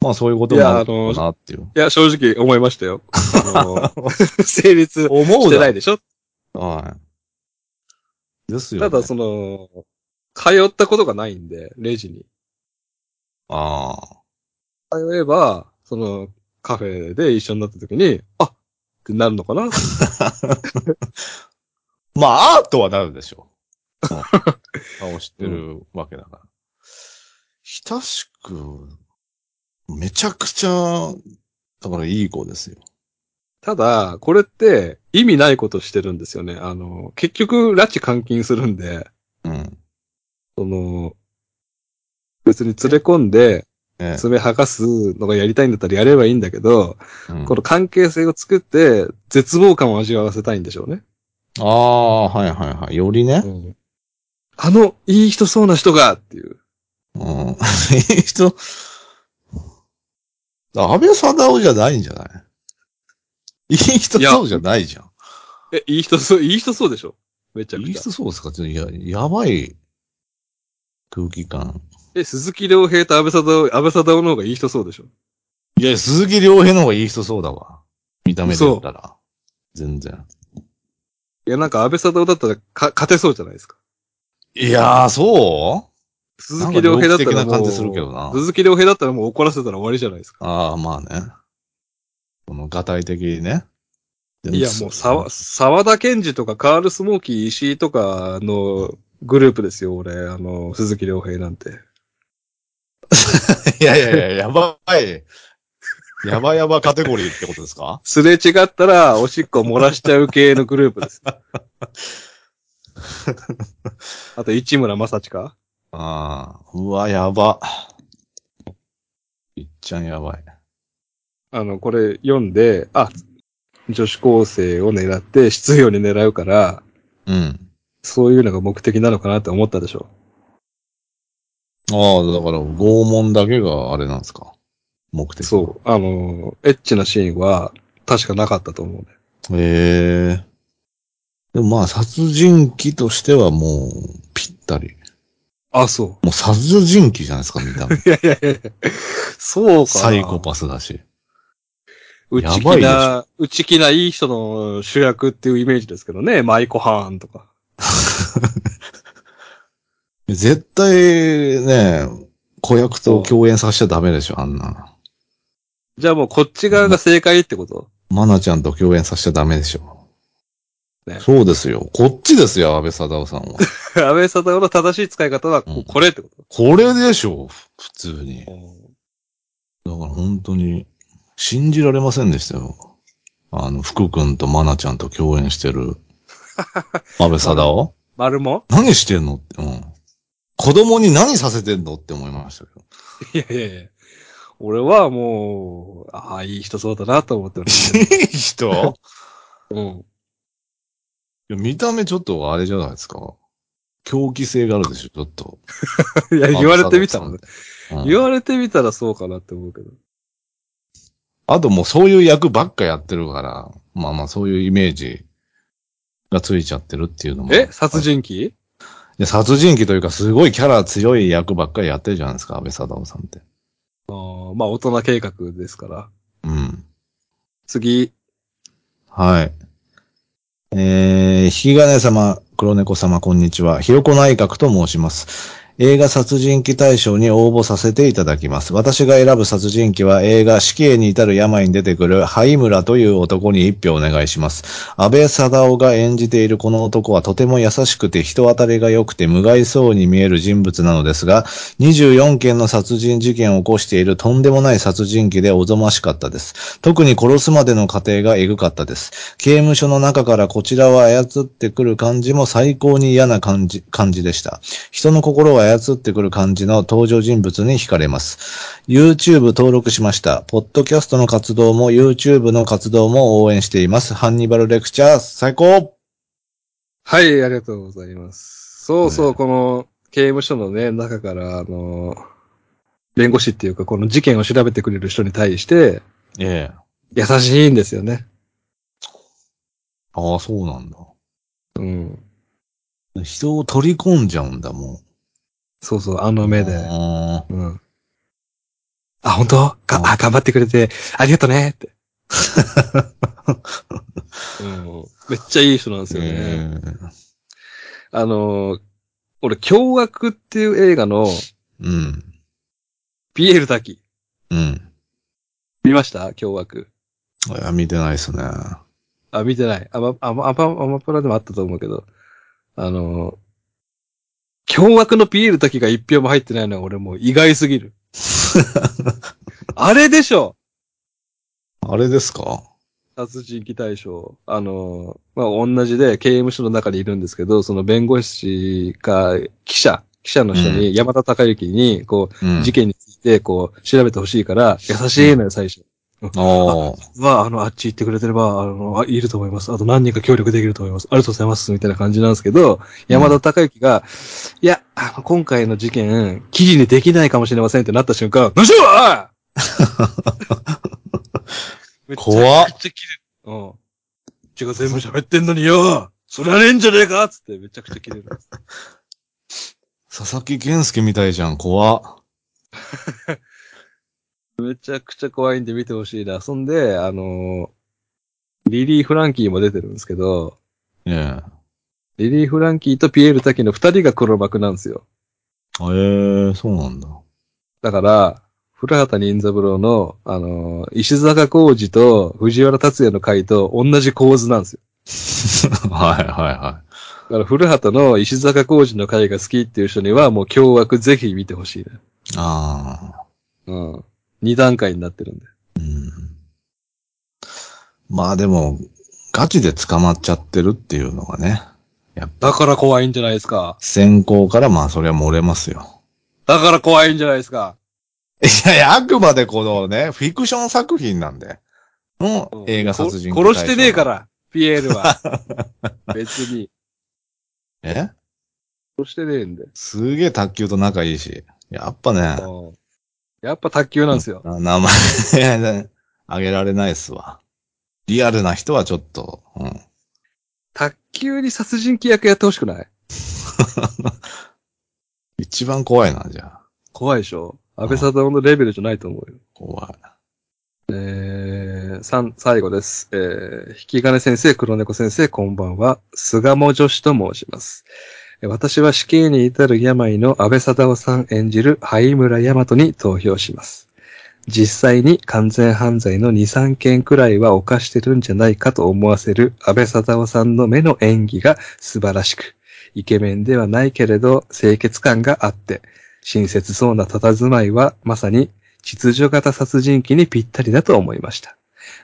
S2: まあそういうこともあるのかなっていう。
S1: いや、正直思いましたよ。あの 成立してないでしょ？
S2: はい。ですよ、ね。
S1: ただ、その、通ったことがないんで、レジに。
S2: ああ。
S1: 通えば、その、カフェで一緒になった時に、あってなるのかな？
S2: まあ、アートはなるでしょう。うん顔知ってるわけだから。親しく、めちゃくちゃ、だからいい子ですよ。
S1: ただ、これって意味ないことしてるんですよね。あの、結局、拉致監禁するんで、
S2: うん。
S1: その、別に連れ込んで、
S2: ええ
S1: 爪剥がすのがやりたいんだったらやればいいんだけど、
S2: うん
S1: この関係性を作って、絶望感を味わわせたいんでしょうね。
S2: ああ、はいはいはい。よりね。
S1: あの、いい人そうな人がっていう。
S2: うん。いい人、安倍貞夫じゃないんじゃない？いい人そうじゃないじゃん。
S1: え、いい人そう、いい人そうでしょ？めちゃ
S2: いい
S1: くちゃ。
S2: 人そうですか？ちょっとや、やばい空気感。
S1: え、鈴木亮平と安倍貞夫、安倍貞夫の方がいい人そうでしょ？
S2: いや、鈴木亮平の方がいい人そうだわ。見た目で言ったら。全然。
S1: いや、なんか安倍貞夫だったらか勝てそうじゃないですか？
S2: いやー、そう？
S1: 鈴木亮平だったらもう、鈴木亮平だったらもう怒らせたら終わりじゃないですか。
S2: ああ、まあね。この、がたい的にね。
S1: いや、もう、沢、沢田健二とかカール・スモーキー石井とかのグループですよ、俺、あの、鈴木亮平なんて。
S2: いやいやいや、やばい。やばやばカテゴリーってことですか？
S1: すれ違ったら、おしっこ漏らしちゃう系のグループです。あと、市村正親か
S2: ああ、うわ、やば。いっちゃんやばい。
S1: あの、これ読んで、あ、女子高生を狙って、質量に狙うから、
S2: うん。
S1: そういうのが目的なのかなって思ったでしょ。
S2: ああ、だから、拷問だけがあれなんですか？目的。
S1: そう。あの、エッチなシーンは、確かなかったと思うね。
S2: う。へえ。でもまあ、殺人鬼としてはもう、ぴったり。
S1: あ、そ
S2: もう殺人鬼じゃないですか、見た目。
S1: う。いやいやいやそうか。
S2: サイコパスだし。
S1: 内気な、内気ないい人の主役っていうイメージですけどね。マイコハーンとか。
S2: 絶対ね、子役と共演させちゃダメでしょ、あんな。
S1: じゃあもうこっち側が正解ってこと？
S2: マナちゃんと共演させちゃダメでしょ。
S1: ね
S2: そうですよ。こっちですよ、安倍貞夫さんは。
S1: 安倍貞夫の正しい使い方はこ
S2: うん
S1: これってこと、
S2: これでしょ、普通に。だから本当に、信じられませんでしたよ。あの、福君とマナちゃんと共演してる、安倍貞夫？
S1: 丸も？
S2: 何してんのって、うん。子供に何させてんのって思いましたけど。
S1: いやいやいや。俺はもう、ああ、いい人そうだなと思ってる。
S2: いい人？
S1: うん。
S2: いや見た目ちょっとあれじゃないですか。狂気性があるでしょ、ちょっと。
S1: いや、言われてみたらね。
S2: うん
S1: 言われてみたらそうかなって思うけど。
S2: あともうそういう役ばっかやってるから、まあまあそういうイメージがついちゃってるっていうのも。
S1: え？殺人鬼？
S2: いや殺人鬼というかすごいキャラ強い役ばっかりやってるじゃないですか、安倍貞夫さんって。
S1: あーまあ、大人計画ですから。
S2: うん。
S1: 次。
S2: はい。えー、引き金様、黒猫様、こんにちは。ひよこ内閣と申します。映画殺人鬼大賞に応募させていただきます。私が選ぶ殺人鬼は映画死刑に至る病に出てくる灰村という男に一票お願いします。安倍貞夫が演じているこの男はとても優しくて人当たりが良くて無害そうに見える人物なのですが、24件の殺人事件を起こしているとんでもない殺人鬼でおぞましかったです。特に殺すまでの過程がエグかったです。刑務所の中からこちらを操ってくる感じも最高に嫌な感じ、感じでした。人の心を操ってくる感じの登場人物に惹かれます。YouTube 登録しました。ポッドキャストの活動も YouTube の活動も応援しています。ハンニバルレクチャー最高
S1: はい、ありがとうございます。そうそう、
S2: ね
S1: この刑務所のね、中から、あの、弁護士っていうか、この事件を調べてくれる人に対して、
S2: ええ。
S1: 優しいんですよね。
S2: ああ、そうなんだ。
S1: うん。
S2: 人を取り込んじゃうんだ、も
S1: そうそう、あの
S2: う。
S1: 目で。
S2: あ
S1: うん。あ、本当？が、あ、頑張ってくれて、ありがとねって。うん。めっちゃいい人なんです
S2: ー
S1: よね。
S2: え
S1: あの、俺、凶悪っていう映画の、
S2: えうん。
S1: ピエール滝。
S2: うん。
S1: 見ました？凶悪。
S2: いや、見てないですね。
S1: あ、見てない。アマ、アマ、アマ、アマプラでもあったと思うけど、あの、凶悪のピエール滝が一票も入ってないのは俺もう意外すぎる。あれでしょ
S2: あれですか？
S1: 殺人鬼大賞。あの、まあ、同じで刑務所の中にいるんですけど、その弁護士か記者、記者の人に、山田孝之に、こ
S2: うん
S1: う、事件について、こう、調べてほしいから、優しいのよ、最初。は、あの、あっち行ってくれてれば、あの、あいると思います。あと何人か協力できると思います。ありがとうございます。みたいな感じなんですけど、山田孝之が、いや、あの、今回の事件、記事にできないかもしれませんってなった瞬間、何しろおい
S2: 怖っ
S1: めちゃくちゃ切れる。うん。こっちが全部喋ってんのによそれはねえんじゃねえかつってめちゃくちゃ切れる。
S2: 佐々木健介みたいじゃん、怖っ。
S1: めちゃくちゃ怖いんで見てほしいな。そんで、あのリリー・フランキーも出てるんですけど、
S2: え
S1: リリー・フランキーとピエール・滝の二人が黒幕なんですよ。
S2: え。ええ、そうなんだ。
S1: だから、古畑任三郎の、あのー石坂浩二と藤原達也の回と同じ構図なんですよ。
S2: はいはいは
S1: だから古畑の石坂浩二の回が好きっていう人にはもう凶悪ぜひ見てほしいね。
S2: い。ああ。
S1: うん。二段階になってるんで。
S2: うん。まあでも、ガチで捕まっちゃってるっていうのがね。やっぱ、
S1: だから怖いんじゃないですか。
S2: 先行からまあそれは漏れますよ。
S1: だから怖いんじゃないですか。
S2: いやいや、あくまでこのね、フィクション作品なんで。の映画殺人
S1: こ殺してねえか。ら、ピエールは。別に。
S2: え？
S1: 殺してねえんで。
S2: すげえ卓球と仲いいし。やっぱね、
S1: うんやっぱ卓球なんですよ。
S2: な名前、あげられないっすわ。リアルな人はちょっと、うん。
S1: 卓球に殺人鬼役やってほしくない？
S2: 一番怖いな、じゃあ。
S1: 怖いでしょ？安倍貞夫のレベルじゃないと思うよ。
S2: 怖い。
S1: えー、三、最後です。えー、引き金先生、黒猫先生、こんばんは。菅も女子と申します。私は死刑に至る病の安倍貞夫さん演じる灰村大和に投票します。実際に完全犯罪の2、3件くらいは犯してるんじゃないかと思わせる安倍貞夫さんの目の演技が素晴らしく、イケメンではないけれど清潔感があって、親切そうな佇まいはまさに秩序型殺人鬼にぴったりだと思いました。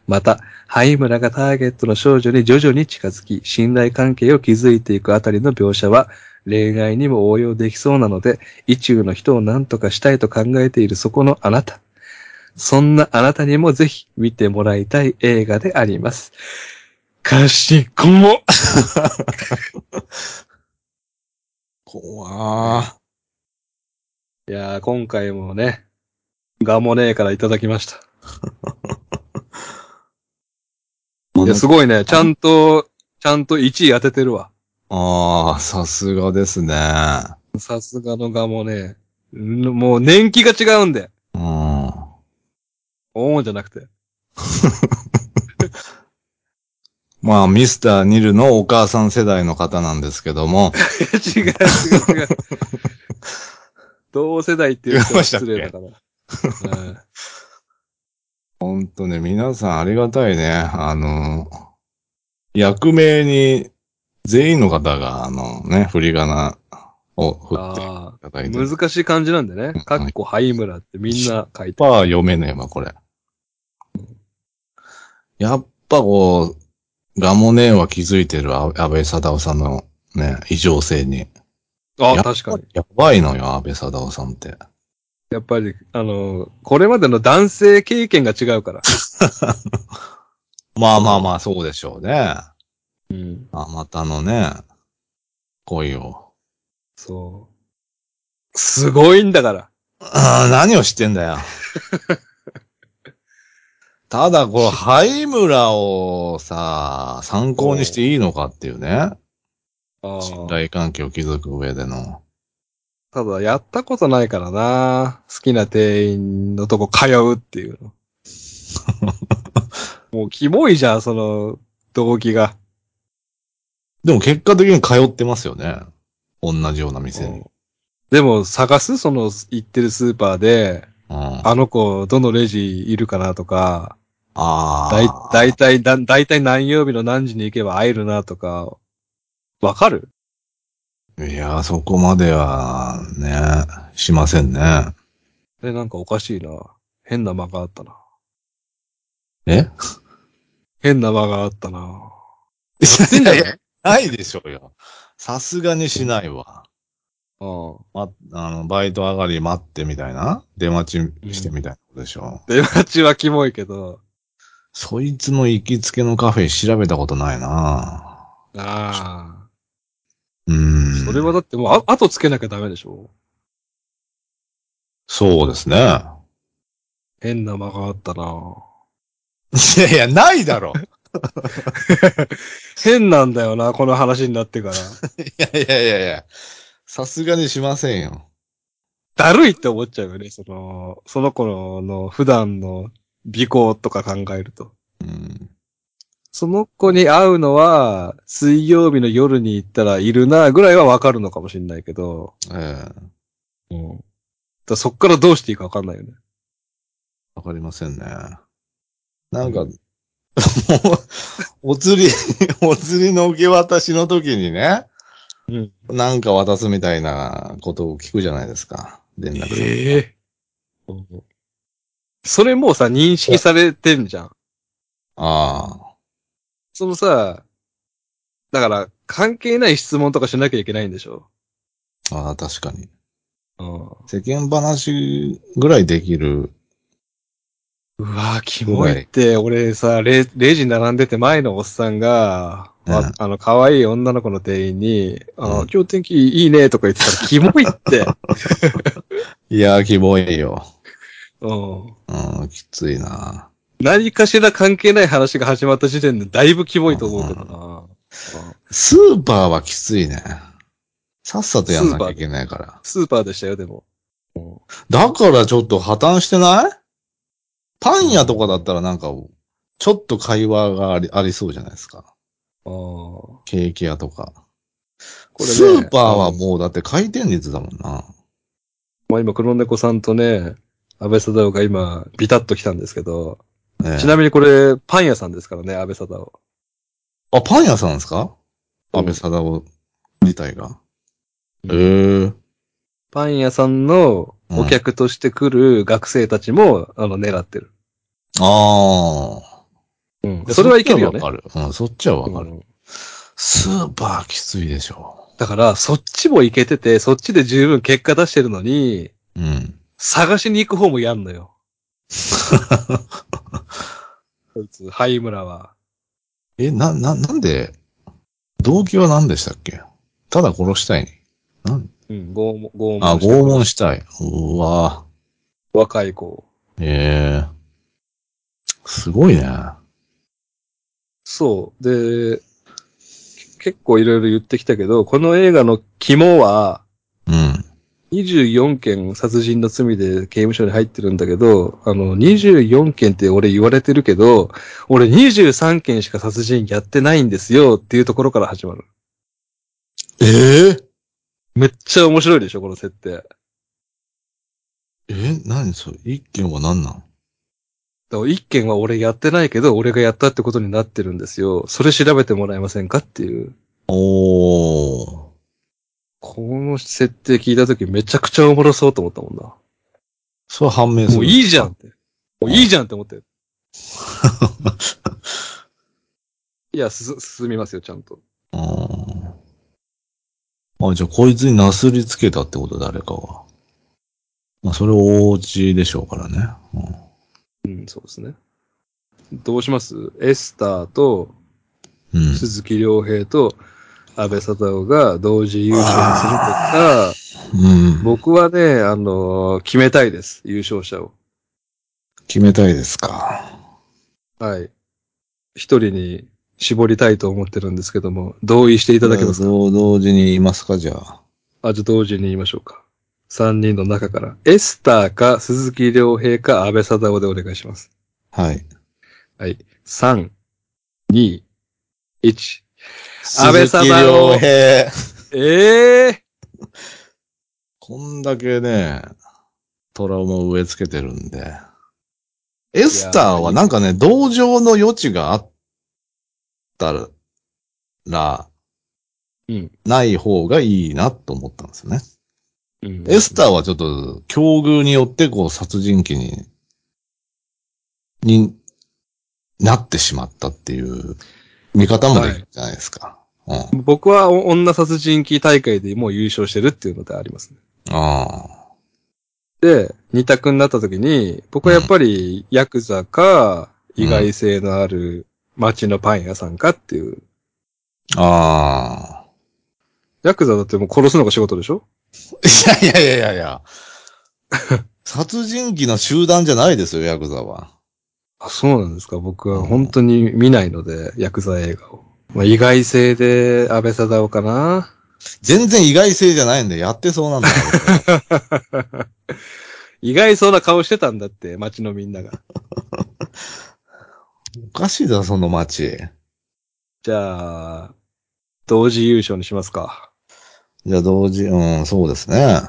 S1: また、灰村がターゲットの少女に徐々に近づき、信頼関係を築いていくあたりの描写は、恋愛にも応用できそうなので、意中の人を何とかしたいと考えているそこのあなた。そんなあなたにもぜひ見てもらいたい映画であります。かしこも。
S2: 怖ー。
S1: いやー、今回もね、ガモネーからいただきました。いや、すごいね。ちゃんと、ちゃんと1位当ててるわ。
S2: ああ、さすがですね。
S1: さすがのガモネー。んもう年季が違うんで。
S2: うん。
S1: おーんじゃなくて。
S2: まあ、ミスターニルのお母さん世代の方なんですけども、
S1: 違う違う違う。同世代っていう人は失礼だから。うん
S2: ほんとね、皆さんありがたいね。あの、役名に全員の方が、あのね、振り仮名を振ってい
S1: あ
S2: ただいて。
S1: あ、難しい漢字なんでね。
S2: ん
S1: かっこ、はいむらってみんな書いて。
S2: パー読めねえわ、これ。やっぱこう、ガモネーは気づいてるあ安倍貞夫さんのね、異常性に。
S1: ああ、
S2: や
S1: 確かに。
S2: やばいのよ、安倍貞夫さんって。
S1: やっぱり、あの、これまでの男性経験が違うから。
S2: まあまあまあ、そうでしょうね。
S1: うん。
S2: あまたのね、恋を。
S1: そう。すごいんだから。
S2: あー何を知ってんだよ。ただ、この、灰村をさ、参考にしていいのかっていうね。
S1: あ
S2: 信
S1: あ。
S2: 頼関係を築く上での。
S1: ただ、やったことないからな。好きな店員のとこ通うっていうの。もう、キモいじゃん、その、動機が。
S2: でも結果的に通ってますよね。同じような店に。
S1: でも、探す？その、行ってるスーパーで、
S2: うん、
S1: あの子、どのレジいるかなとか、
S2: あ
S1: だい
S2: あ。、
S1: だいたい、だ、だいたい何曜日の何時に行けば会えるなとか、わかる？
S2: いや、そこまでは、ね、しませんね。
S1: え、なんかおかしいな。変な間があったな。
S2: え？
S1: 変な間があったな。
S2: いやいやない？でしょうよ。さすがにしないわ。
S1: うん。
S2: ま、あの、バイト上がり待ってみたいな？出待ちしてみたいなことでしょ。
S1: 出待ちはキモいけど、
S2: そいつの行きつけのカフェ調べたことないな
S1: ああ。
S2: うーん。
S1: それはだってもう、あ、後つけなきゃダメでしょ？
S2: そうですね。
S1: 変な間があったな。
S2: いやいや、ないだろ。
S1: 変なんだよな、この話になってから。
S2: いやいやいやいや。さすがにしませんよ。
S1: だるいって思っちゃうよね、その、その子のの普段の尾行とか考えると。
S2: うん。
S1: その子に会うのは、水曜日の夜に行ったらいるな、ぐらいはわかるのかもしれないけど、
S2: ええ
S1: うん。だそっからどうしていいかわかんないよね。
S2: わかりませんね。なんか、もう、お釣り、お釣りの受け渡しの時にね、
S1: うん。
S2: なんか渡すみたいなことを聞くじゃないですか。連絡先
S1: ええそれもうさ、認識されてんじゃん。
S2: あ
S1: そのさ、だから、関係ない質問とかしなきゃいけないんでしょ？
S2: あ。ああ、確かに。
S1: うん。
S2: 世間話ぐらいできる。
S1: うわぁ、キモいって、俺さ、レ、レジ並んでて前のおっさんが、
S2: うん
S1: わあの、可愛い女の子の店員に、あの、
S2: うん
S1: 今日天気いいねとか言ってたら、キモいって。
S2: いやー、キモいよ。
S1: うん。
S2: うん、きついな。
S1: 何かしら関係ない話が始まった時点でだいぶキモいと思うけどな。
S2: スーパーはきついね。さっさとやんなきゃいけないから。
S1: スーパーでしたよ、でも。うん
S2: だからちょっと破綻してない？パン屋とかだったらなんか、ちょっと会話がありありそうじゃないですか。
S1: あーこ
S2: ケーキ屋とか。
S1: れね
S2: スーパーはもうだって回転率だもんな。
S1: まあ今、黒猫さんとね、安倍貞夫が今、ビタッと来たんですけど、
S2: ねえ
S1: ちなみにこれ、パン屋さんですからね、安倍貞夫。
S2: あ、パン屋さんですか？
S1: うん
S2: 安倍貞夫自体が。へえ
S1: パン屋さんのお客として来る学生たちも、あの、狙ってる。
S2: ああ。
S1: うん。それはいけるよね。
S2: そっちはわかる。うん、そっちはわかる。
S1: うん
S2: スーパーきついでしょ。
S1: だから、そっちもいけてて、そっちで十分結果出してるのに、
S2: うん。
S1: 探しに行く方もやんのよ。こいつ、灰村は。
S2: え、な、な、なんで、動機は何でしたっけ？ただ殺したいに。なん？
S1: うん、拷問、拷問
S2: あ、拷問したい。うわ
S1: 若い子。
S2: ええすごいね。
S1: そう。で、結構いろいろ言ってきたけど、この映画の肝は、
S2: うん。
S1: 24件殺人の罪で刑務所に入ってるんだけど、あの、24件って俺言われてるけど、俺23件しか殺人やってないんですよっていうところから始まる。
S2: ええ
S1: めっちゃ面白いでしょ、この設定。
S2: え、何それ？一件は何なん？
S1: 一件は俺やってないけど、俺がやったってことになってるんですよ。それ調べてもらえませんかっていう。
S2: おー。
S1: この設定聞いたときめちゃくちゃおもろそうと思ったもんな。
S2: それは判明する。
S1: もういいじゃんっ。て。もういいじゃんって思って。いや、す、進みますよ、ちゃんと。
S2: うん。あ、じゃあこいつになすりつけたってこと、誰かが。まあ、それお家でしょうからね。
S1: うん、そうですね。どうします？エスターと
S2: うん。うん。
S1: 鈴木亮平と安倍貞夫が同時優勝するとか、
S2: うん。
S1: 僕はね、あの決めたいです。優勝者を。
S2: 決めたいですか。
S1: はい。一人に絞りたいと思ってるんですけども、同意していただけますか？
S2: 同同時に言いますか、じゃあ。
S1: あ、じゃあ同時に言いましょうか。三人の中から。エスターか鈴木亮平か安倍貞夫でお願いします。
S2: はい。
S1: はい。三、二、一。安倍
S2: 鈴木
S1: 貞夫
S2: 亮平。
S1: ええ
S2: こんだけね、トラウマを植え付けてるんで。エスターはなんかね、同情の余地があったら、
S1: うん。
S2: ない方がいいなと思ったんですよね。
S1: うん
S2: エスターはちょっと、境遇によってこう、殺人鬼に、になってしまったっていう見方もできるじゃないですか。うん。
S1: 僕はお女殺人鬼大会でもう優勝してるっていうのでありますね。
S2: ああ。
S1: で、二択になった時に、僕はやっぱりヤクザか、意外性のある街のパン屋さんかっていう。
S2: ああ。
S1: ヤクザだってもう殺すのが仕事でしょ？
S2: いやいやいやいやいや。殺人鬼の集団じゃないですよ、ヤクザは。
S1: あ、そうなんですか。僕は本当に見ないので、ヤクザ映画を。まあ、意外性で安倍貞夫かな。
S2: 全然意外性じゃないんで、やってそうなんだよ。
S1: 意外そうな顔してたんだって、街のみんなが。
S2: おかしいだろ、その街。
S1: じゃあ、同時優勝にしますか。
S2: じゃあ同時、うん、そうですね。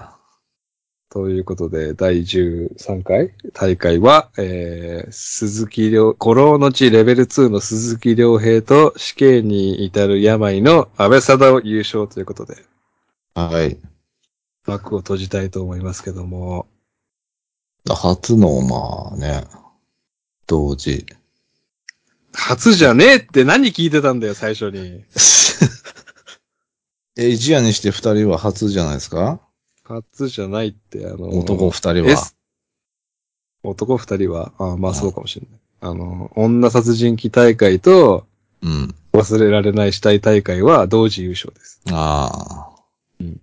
S1: ということで、第13回大会は、えー、鈴木亮、古老の地レベル2の鈴木亮平と死刑に至る病の安倍貞を優勝ということで、
S2: はい。
S1: 幕を閉じたいと思いますけども、
S2: 初の、まあね、同時。
S1: 初じゃねえって何聞いてたんだよ、最初に。
S2: え、一夜にして二人は初じゃないですか？
S1: 初じゃないって、あの、
S2: 男二人は。
S1: S 男二人は、あまあそうかもしれない。あの、女殺人鬼大会と
S2: うん。
S1: 忘れられない死体大会は同時優勝です。
S2: ああ。
S1: うん。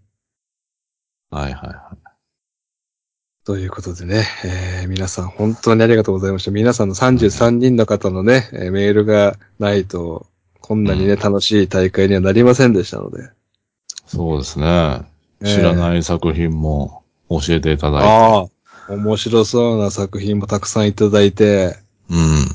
S2: はいはいは
S1: ということでね、えー皆さん本当にありがとうございました。皆さんの33人の方のね、えーメールがないと、こんなにね、
S2: うん
S1: 楽しい大会にはなりませんでしたので。
S2: い。そうですね。知らない作品も教えていただいて。
S1: ああ、面白そうな作品もたくさんいただいて、
S2: うん。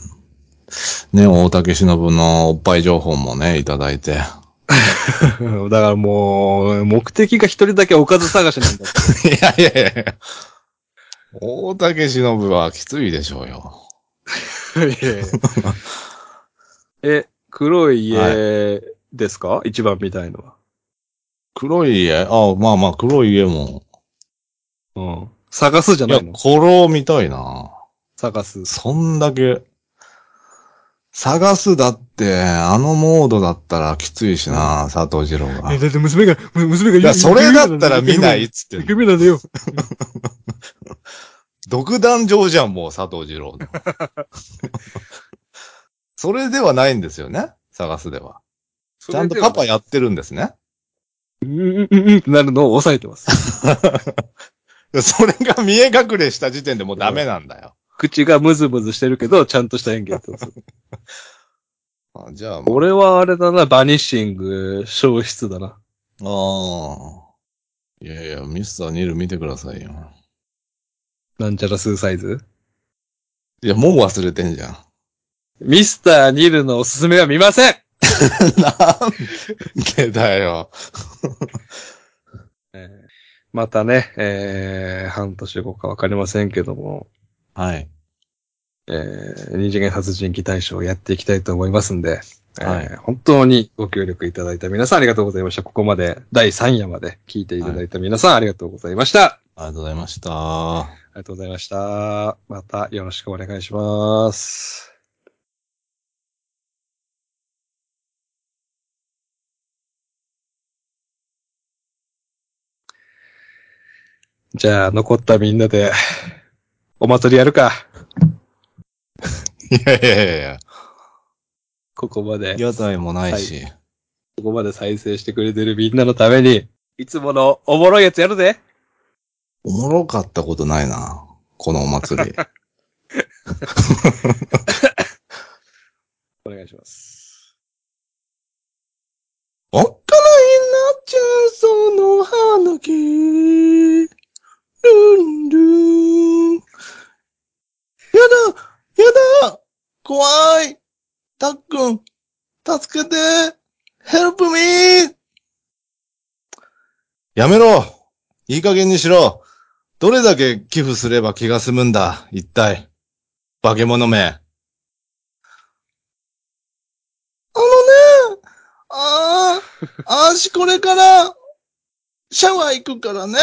S2: ね、大竹しのぶのおっぱい情報もね、いただいて。
S1: だからもう、目的が一人だけおかず探しなんだ。
S2: いやいやいや大竹しのぶはきついでしょうよ。
S1: いやいやえ、黒い家ですか、一番見たいのは。
S2: 黒い家？あまあまあ黒い家も。
S1: うん。探すじゃ
S2: いや、
S1: ないの
S2: コロ見たいな。
S1: 探す。
S2: そんだけ。探すだって、あのモードだったらきついしな、佐藤二郎が。い
S1: だって娘が、娘が
S2: や、それだったら見ないっつってんの。
S1: 夢なんだよ。
S2: 独壇場じゃん、もう佐藤二郎の。それではないんですよね、探すでは。ちゃんとパパやってるんですね？
S1: うんうんうんうんってなるのを抑えてます。
S2: それが見え隠れした時点でもうダメなんだよ。
S1: 口がムズムズしてるけど、ちゃんとした演技やってます。
S2: あじゃあ、
S1: 俺はあれだな、バニッシング、消失だな。
S2: ああ。いやいや、ミスターニル見てくださいよ。
S1: なんちゃらスーサイズ？
S2: いや、もう忘れてんじゃん。
S1: ミスター・ニルのおすすめは見ません
S2: なんでだよ。
S1: え ーまたね、えー、半年後かわかりませんけども、
S2: はい。
S1: えー、二次元殺人鬼大賞をやっていきたいと思いますんで、
S2: はい
S1: えー本当にご協力いただいた皆さんありがとうございました。ここまで第3夜まで聞いていただいた皆さんありがとうございました。
S2: ありがとうございました。
S1: ありがとうございました。またよろしくお願いします。じゃあ、残ったみんなで、お祭りやるか。
S2: いやいやいやいや。
S1: ここまで、
S2: 屋台もないし。
S1: ここまで再生してくれてるみんなのために、いつものおもろいやつやるぜ。
S2: おもろかったことないな。このお祭り。
S1: お願いします。
S2: おっかないな、チェーンソーの花木。ルンルン。やだ、やだ、怖い。たっくん、助けて。ヘルプミー。やめろ。いい加減にしろ。どれだけ寄付すれば気が済むんだ、一体。化け物め。あのね、ああ、あーしこれから、シャワー行くからね。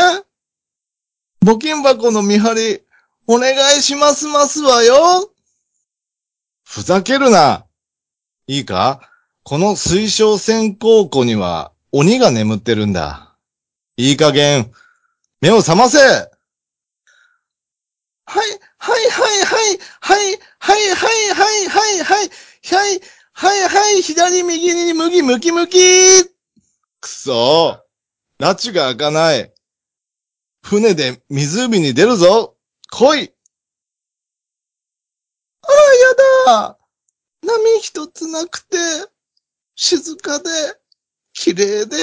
S2: 募金箱の見張り、お願いしますますわよ。ふざけるな。いいか？この水晶線高庫には鬼が眠ってるんだ。いい加減、目を覚ませはい、はい、はい、はい、はい、はい、はい、はい、はい、はい、はい、はい、はい、左右に向き、向き、向き。くそー。拉致が開かない。船で湖に出るぞ。来い。あら、やだ。波一つなくて、静かで、綺麗で、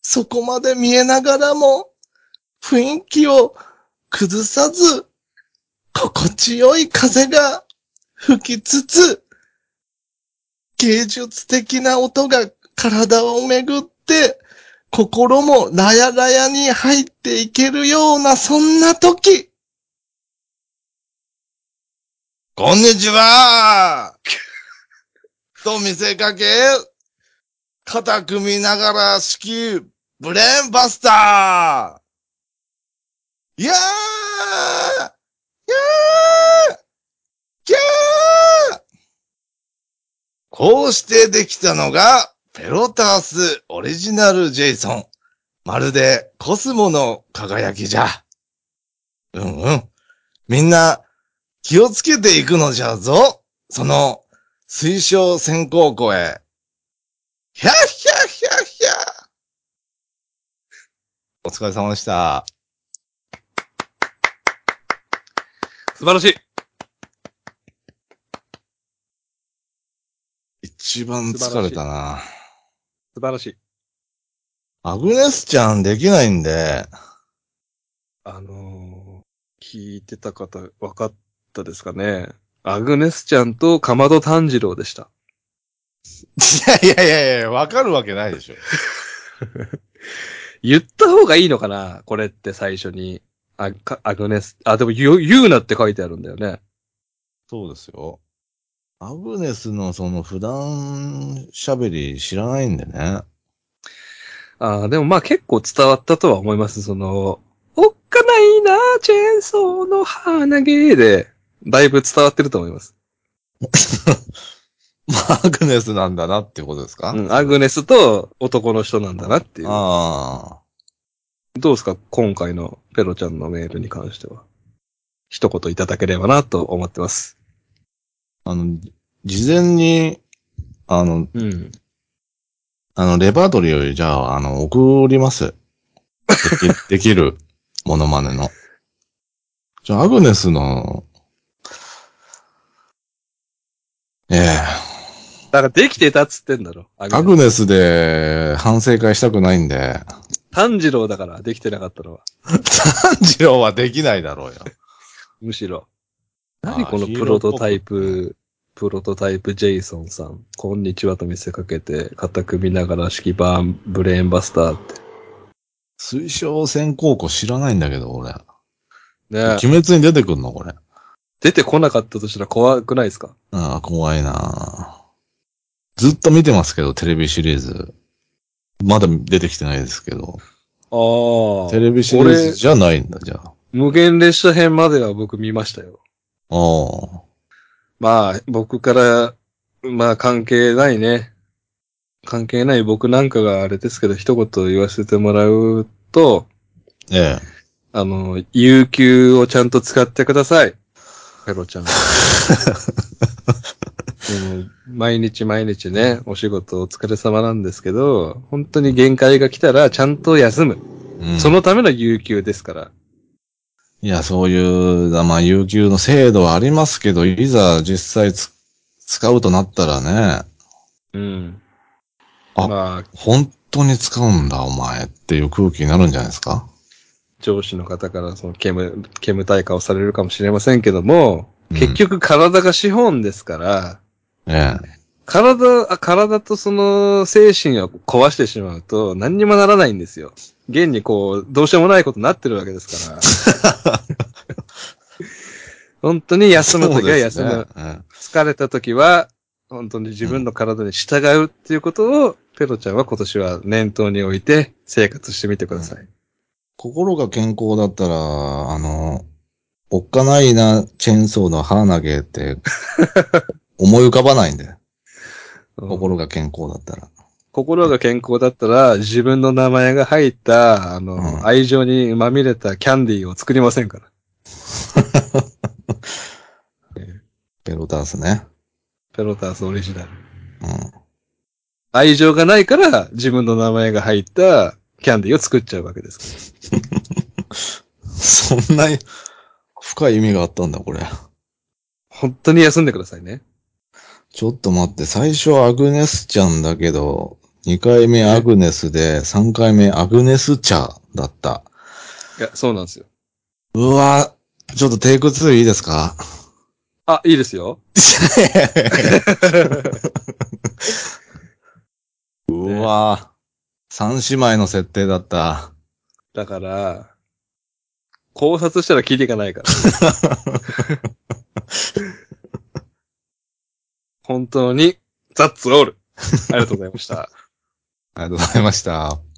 S2: そこまで見えながらも、雰囲気を崩さず、心地よい風が吹きつつ、芸術的な音が体を巡って、心もラヤラヤに入っていけるような、そんな時。こんにちは。と見せかけ、肩組みながら指揮、ブレーンバスター。いやーいやーキャー。こうしてできたのが、ペロタースオリジナルジェイソン。まるでコスモの輝きじゃ。うんうん。みんな、気をつけていくのじゃぞ。その、水晶先行湖へ。ひゃっひゃっひゃっひゃお疲れ様でした。
S1: 素晴らしい。
S2: 一番疲れたな。
S1: 素晴らしい。
S2: アグネスちゃんできないんで、
S1: あのー聞いてた方、分かったですかね。アグネスちゃんとかまど炭治郎でした。
S2: いやいやいやいや、わかるわけないでしょ。
S1: 言った方がいいのかなこれって最初に。あ、かアグネス、あ、でも言う、言うなって書いてあるんだよね。
S2: そうですよ。アグネスのその普段喋り知らないんでね。
S1: あでもまあ結構伝わったとは思います。その、おっかないなチェーンソーの花毛で、だいぶ伝わってると思います。
S2: まあ、アグネスなんだなっていうことですか、
S1: うん、アグネスと男の人なんだなっていう。
S2: ああ。
S1: どうですか？今回のペロちゃんのメールに関しては。一言いただければなと思ってます。
S2: あの、事前に、あの、
S1: うん。
S2: あの、レパートリーをじゃあ、あの、送ります。でき できるモノマネの。じゃあ、アグネスの、ええ
S1: だからできてたっつってんだろ。ア
S2: アグネスで反省会したくないんで、
S1: 炭治郎だからできてなかったのは。
S2: 炭治郎はできないだろうよ。
S1: むしろ。
S2: あ
S1: 何このプロトタイプ、プロトタイプジェイソンさん。こんにちはと見せかけて、肩組みながら式バーン、ブレーンバスターって。
S2: 水晶線高校知らないんだけど、俺。
S1: ね
S2: 鬼滅に出てくんのこれ。
S1: 出てこなかったとしたら怖くないですか？
S2: ああ、怖いなずっと見てますけど、テレビシリーズ。まだ出てきてないですけど。
S1: ああ。
S2: テレビシリーズじゃないんだ、じゃあ。
S1: 無限列車編までは僕見ましたよ。
S2: ああ。
S1: まあ、僕から、まあ関係ないね。関係ない僕なんかがあれですけど、一言言わせてもらうと、
S2: ええ。
S1: あの、有給をちゃんと使ってください。ペロちゃん。でも毎日毎日ね、お仕事お疲れ様なんですけど、本当に限界が来たらちゃんと休む。
S2: うん
S1: そのための有給ですから。
S2: いや、そういう、まあ、有給の制度はありますけど、いざ実際つ使うとなったらね、
S1: うん。
S2: あ
S1: まあ、
S2: 本当に使うんだ、お前っていう空気になるんじゃないですか？
S1: 上司の方からその煙、煙たい顔されるかもしれませんけども、
S2: うん
S1: 結局体が資本ですから、
S2: ええ。
S1: 体、あ体とその精神を壊してしまうと何にもならないんですよ。現にこう、どうしようもないことになってるわけですから。本当に休むときは休む。
S2: そうですね
S1: 疲れたときは、本当に自分の体に従うっていうことを、ペロちゃんは今年は念頭に置いて生活してみてください。
S2: 心が健康だったら、あの、おっかないな、チェーンソーの歯投げって、思い浮かばないんで、
S1: うん
S2: 心が健康だったら。
S1: 心が健康だったら、自分の名前が入った、あの、
S2: うん
S1: 愛情にまみれたキャンディーを作りませんから。
S2: ペロタースね。
S1: ペロタースオリジナル。
S2: うん。
S1: 愛情がないから、自分の名前が入ったキャンディーを作っちゃうわけですか
S2: そんな深い意味があったんだ、これ。
S1: ら。本当に休んでくださいね。
S2: ちょっと待って、最初アグネスちゃんだけど、2回目アグネスで、3回目アグネス茶だった。
S1: いや、そうなんですよ。
S2: うわちょっとテイク2いいですか？
S1: あ、いいですよ。
S2: うわ三姉妹の設定だった。
S1: だから、考察したらキリがないから。本当に、ザッツオール。ありがとうございました。
S2: ありがとうございました。